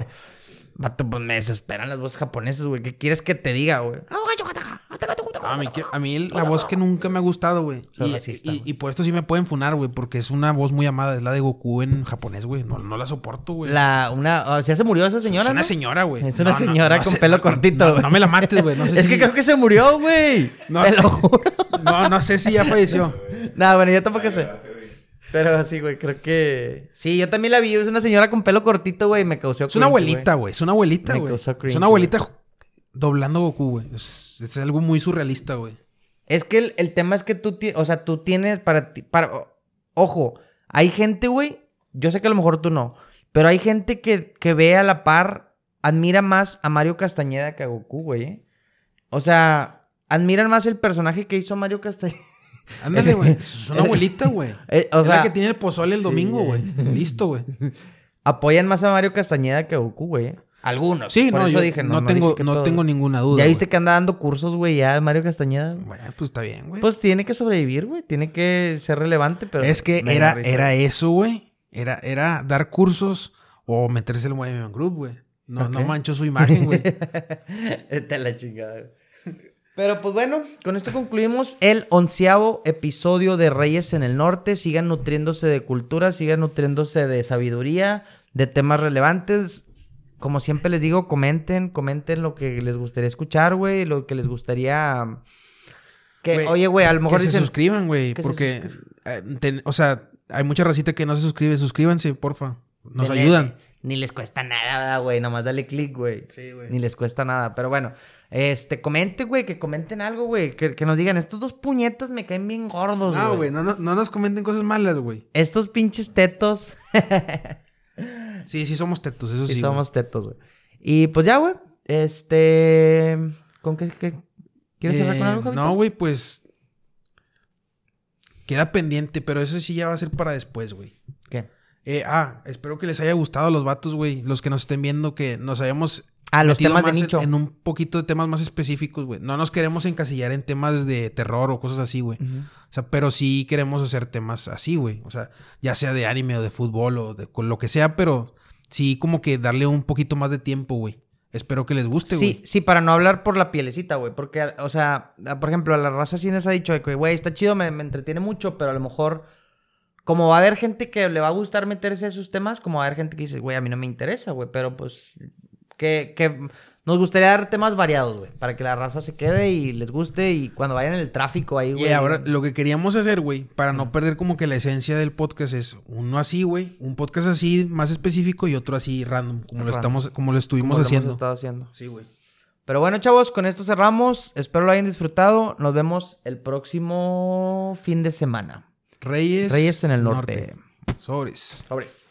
vato, pues me desesperan las voces japonesas, güey. ¿Qué quieres que te diga, güey? A mí, que- a mí la voz que nunca me ha gustado, güey. Y, por esto sí me pueden funar, güey, porque es una voz muy amada. Es la de Goku en japonés, güey. No, no la soporto, güey. La, una, o sea, se murió esa señora, es una ¿no? señora, güey. Es una No, no, señora no con pelo no, cortito, no, güey. No, me la mates, güey. No sé es si- que creo que se murió, güey. No Te sé. lo juro. No, no sé si ya falleció. Nah, bueno, yo tampoco sé. Pero sí, güey, creo que... Sí, yo también la vi. Es una señora con pelo cortito, güey. y Me causó Es una abuelita, güey. Es una abuelita, Me güey. Es una abuelita doblando a Goku, güey. Es, es algo muy surrealista, güey. Es que el, el tema es que tú, o sea, tú tienes para ti, para, ojo, hay gente, güey, yo sé que a lo mejor tú no, pero hay gente que, que ve a la par, admira más a Mario Castañeda que a Goku, güey. ¿eh? O sea, admiran más el personaje que hizo Mario Castañeda. Ándale, güey. Es una abuelita, güey. Eh, o es sea- la que tiene el pozole el domingo, güey. Listo, güey. Apoyan más a Mario Castañeda que a Goku, güey. Algunos. Sí, por no, eso yo dije, no, tengo, dije que no todo. tengo ninguna duda. Ya viste güey. que anda dando cursos, güey, ya Mario Castañeda. Bueno, pues está bien, güey. Pues tiene que sobrevivir, güey. Tiene que ser relevante, pero. es que era, era eso, güey. Era, era dar cursos o meterse en el Movement Group, güey. No, no Ok. mancho su imagen, güey. Está la chingada. Pero pues bueno, con esto concluimos el onceavo episodio de Reyes en el Norte. Sigan nutriéndose de cultura, sigan nutriéndose de sabiduría, de temas relevantes. Como siempre les digo, comenten, comenten lo que les gustaría escuchar, güey, lo que les gustaría... Que, oye, güey, a lo mejor que se dicen... suscriban, güey. que se Porque, eh, ten- o sea, hay mucha racita que no se suscribe. Suscríbanse, porfa. Nos ayudan. Ni les cuesta nada, ¿verdad, güey. Nomás dale click, güey. Sí, güey. Ni les cuesta nada. Pero bueno, este, comenten, güey, que comenten algo, güey. Que, que nos digan, estos dos puñetas me caen bien gordos, No, güey. güey, no, no, no nos comenten cosas malas, güey. Estos pinches tetos. Sí, sí somos tetos, eso sí. sí, güey. somos tetos, güey. Y pues ya, güey. Este. ¿Con qué, qué- ¿Quieres cerrar con Eh, algo, Javito? No, güey, pues. Queda pendiente, pero eso sí ya va a ser para después, güey. ¿Qué? Eh, ah, espero que les haya gustado a los vatos, güey. Los que nos estén viendo, que nos hayamos. Ah, los temas de más en- nicho. En, un poquito de temas más específicos, güey. No nos queremos encasillar en temas de terror o cosas así, güey. O sea, pero sí queremos hacer temas así, güey. O sea, ya sea de anime o de fútbol o de con lo que sea, pero sí como que darle un poquito más de tiempo, güey. Espero que les guste, Sí, güey. sí, para no hablar por la pielecita, güey. Porque, o sea, por ejemplo, a la raza sí nos ha dicho güey, está chido, me, me entretiene mucho, pero a lo mejor, como va a haber gente que le va a gustar meterse a esos temas, como va a haber gente que dice, güey, a mí no me interesa, güey, pero pues, que, que nos gustaría dar temas variados, güey, para que la raza se quede y les guste y cuando vayan en el tráfico ahí, güey. Y ahora lo que queríamos hacer, güey, para no perder como que la esencia del podcast es uno así, güey, un podcast así más específico y otro así random, como lo estamos como lo estuvimos como lo hemos haciendo. estado haciendo. Sí, güey. Pero bueno, chavos, con esto cerramos. Espero lo hayan disfrutado. Nos vemos el próximo fin de semana. Reyes Reyes en el norte. Sobres. Sobres.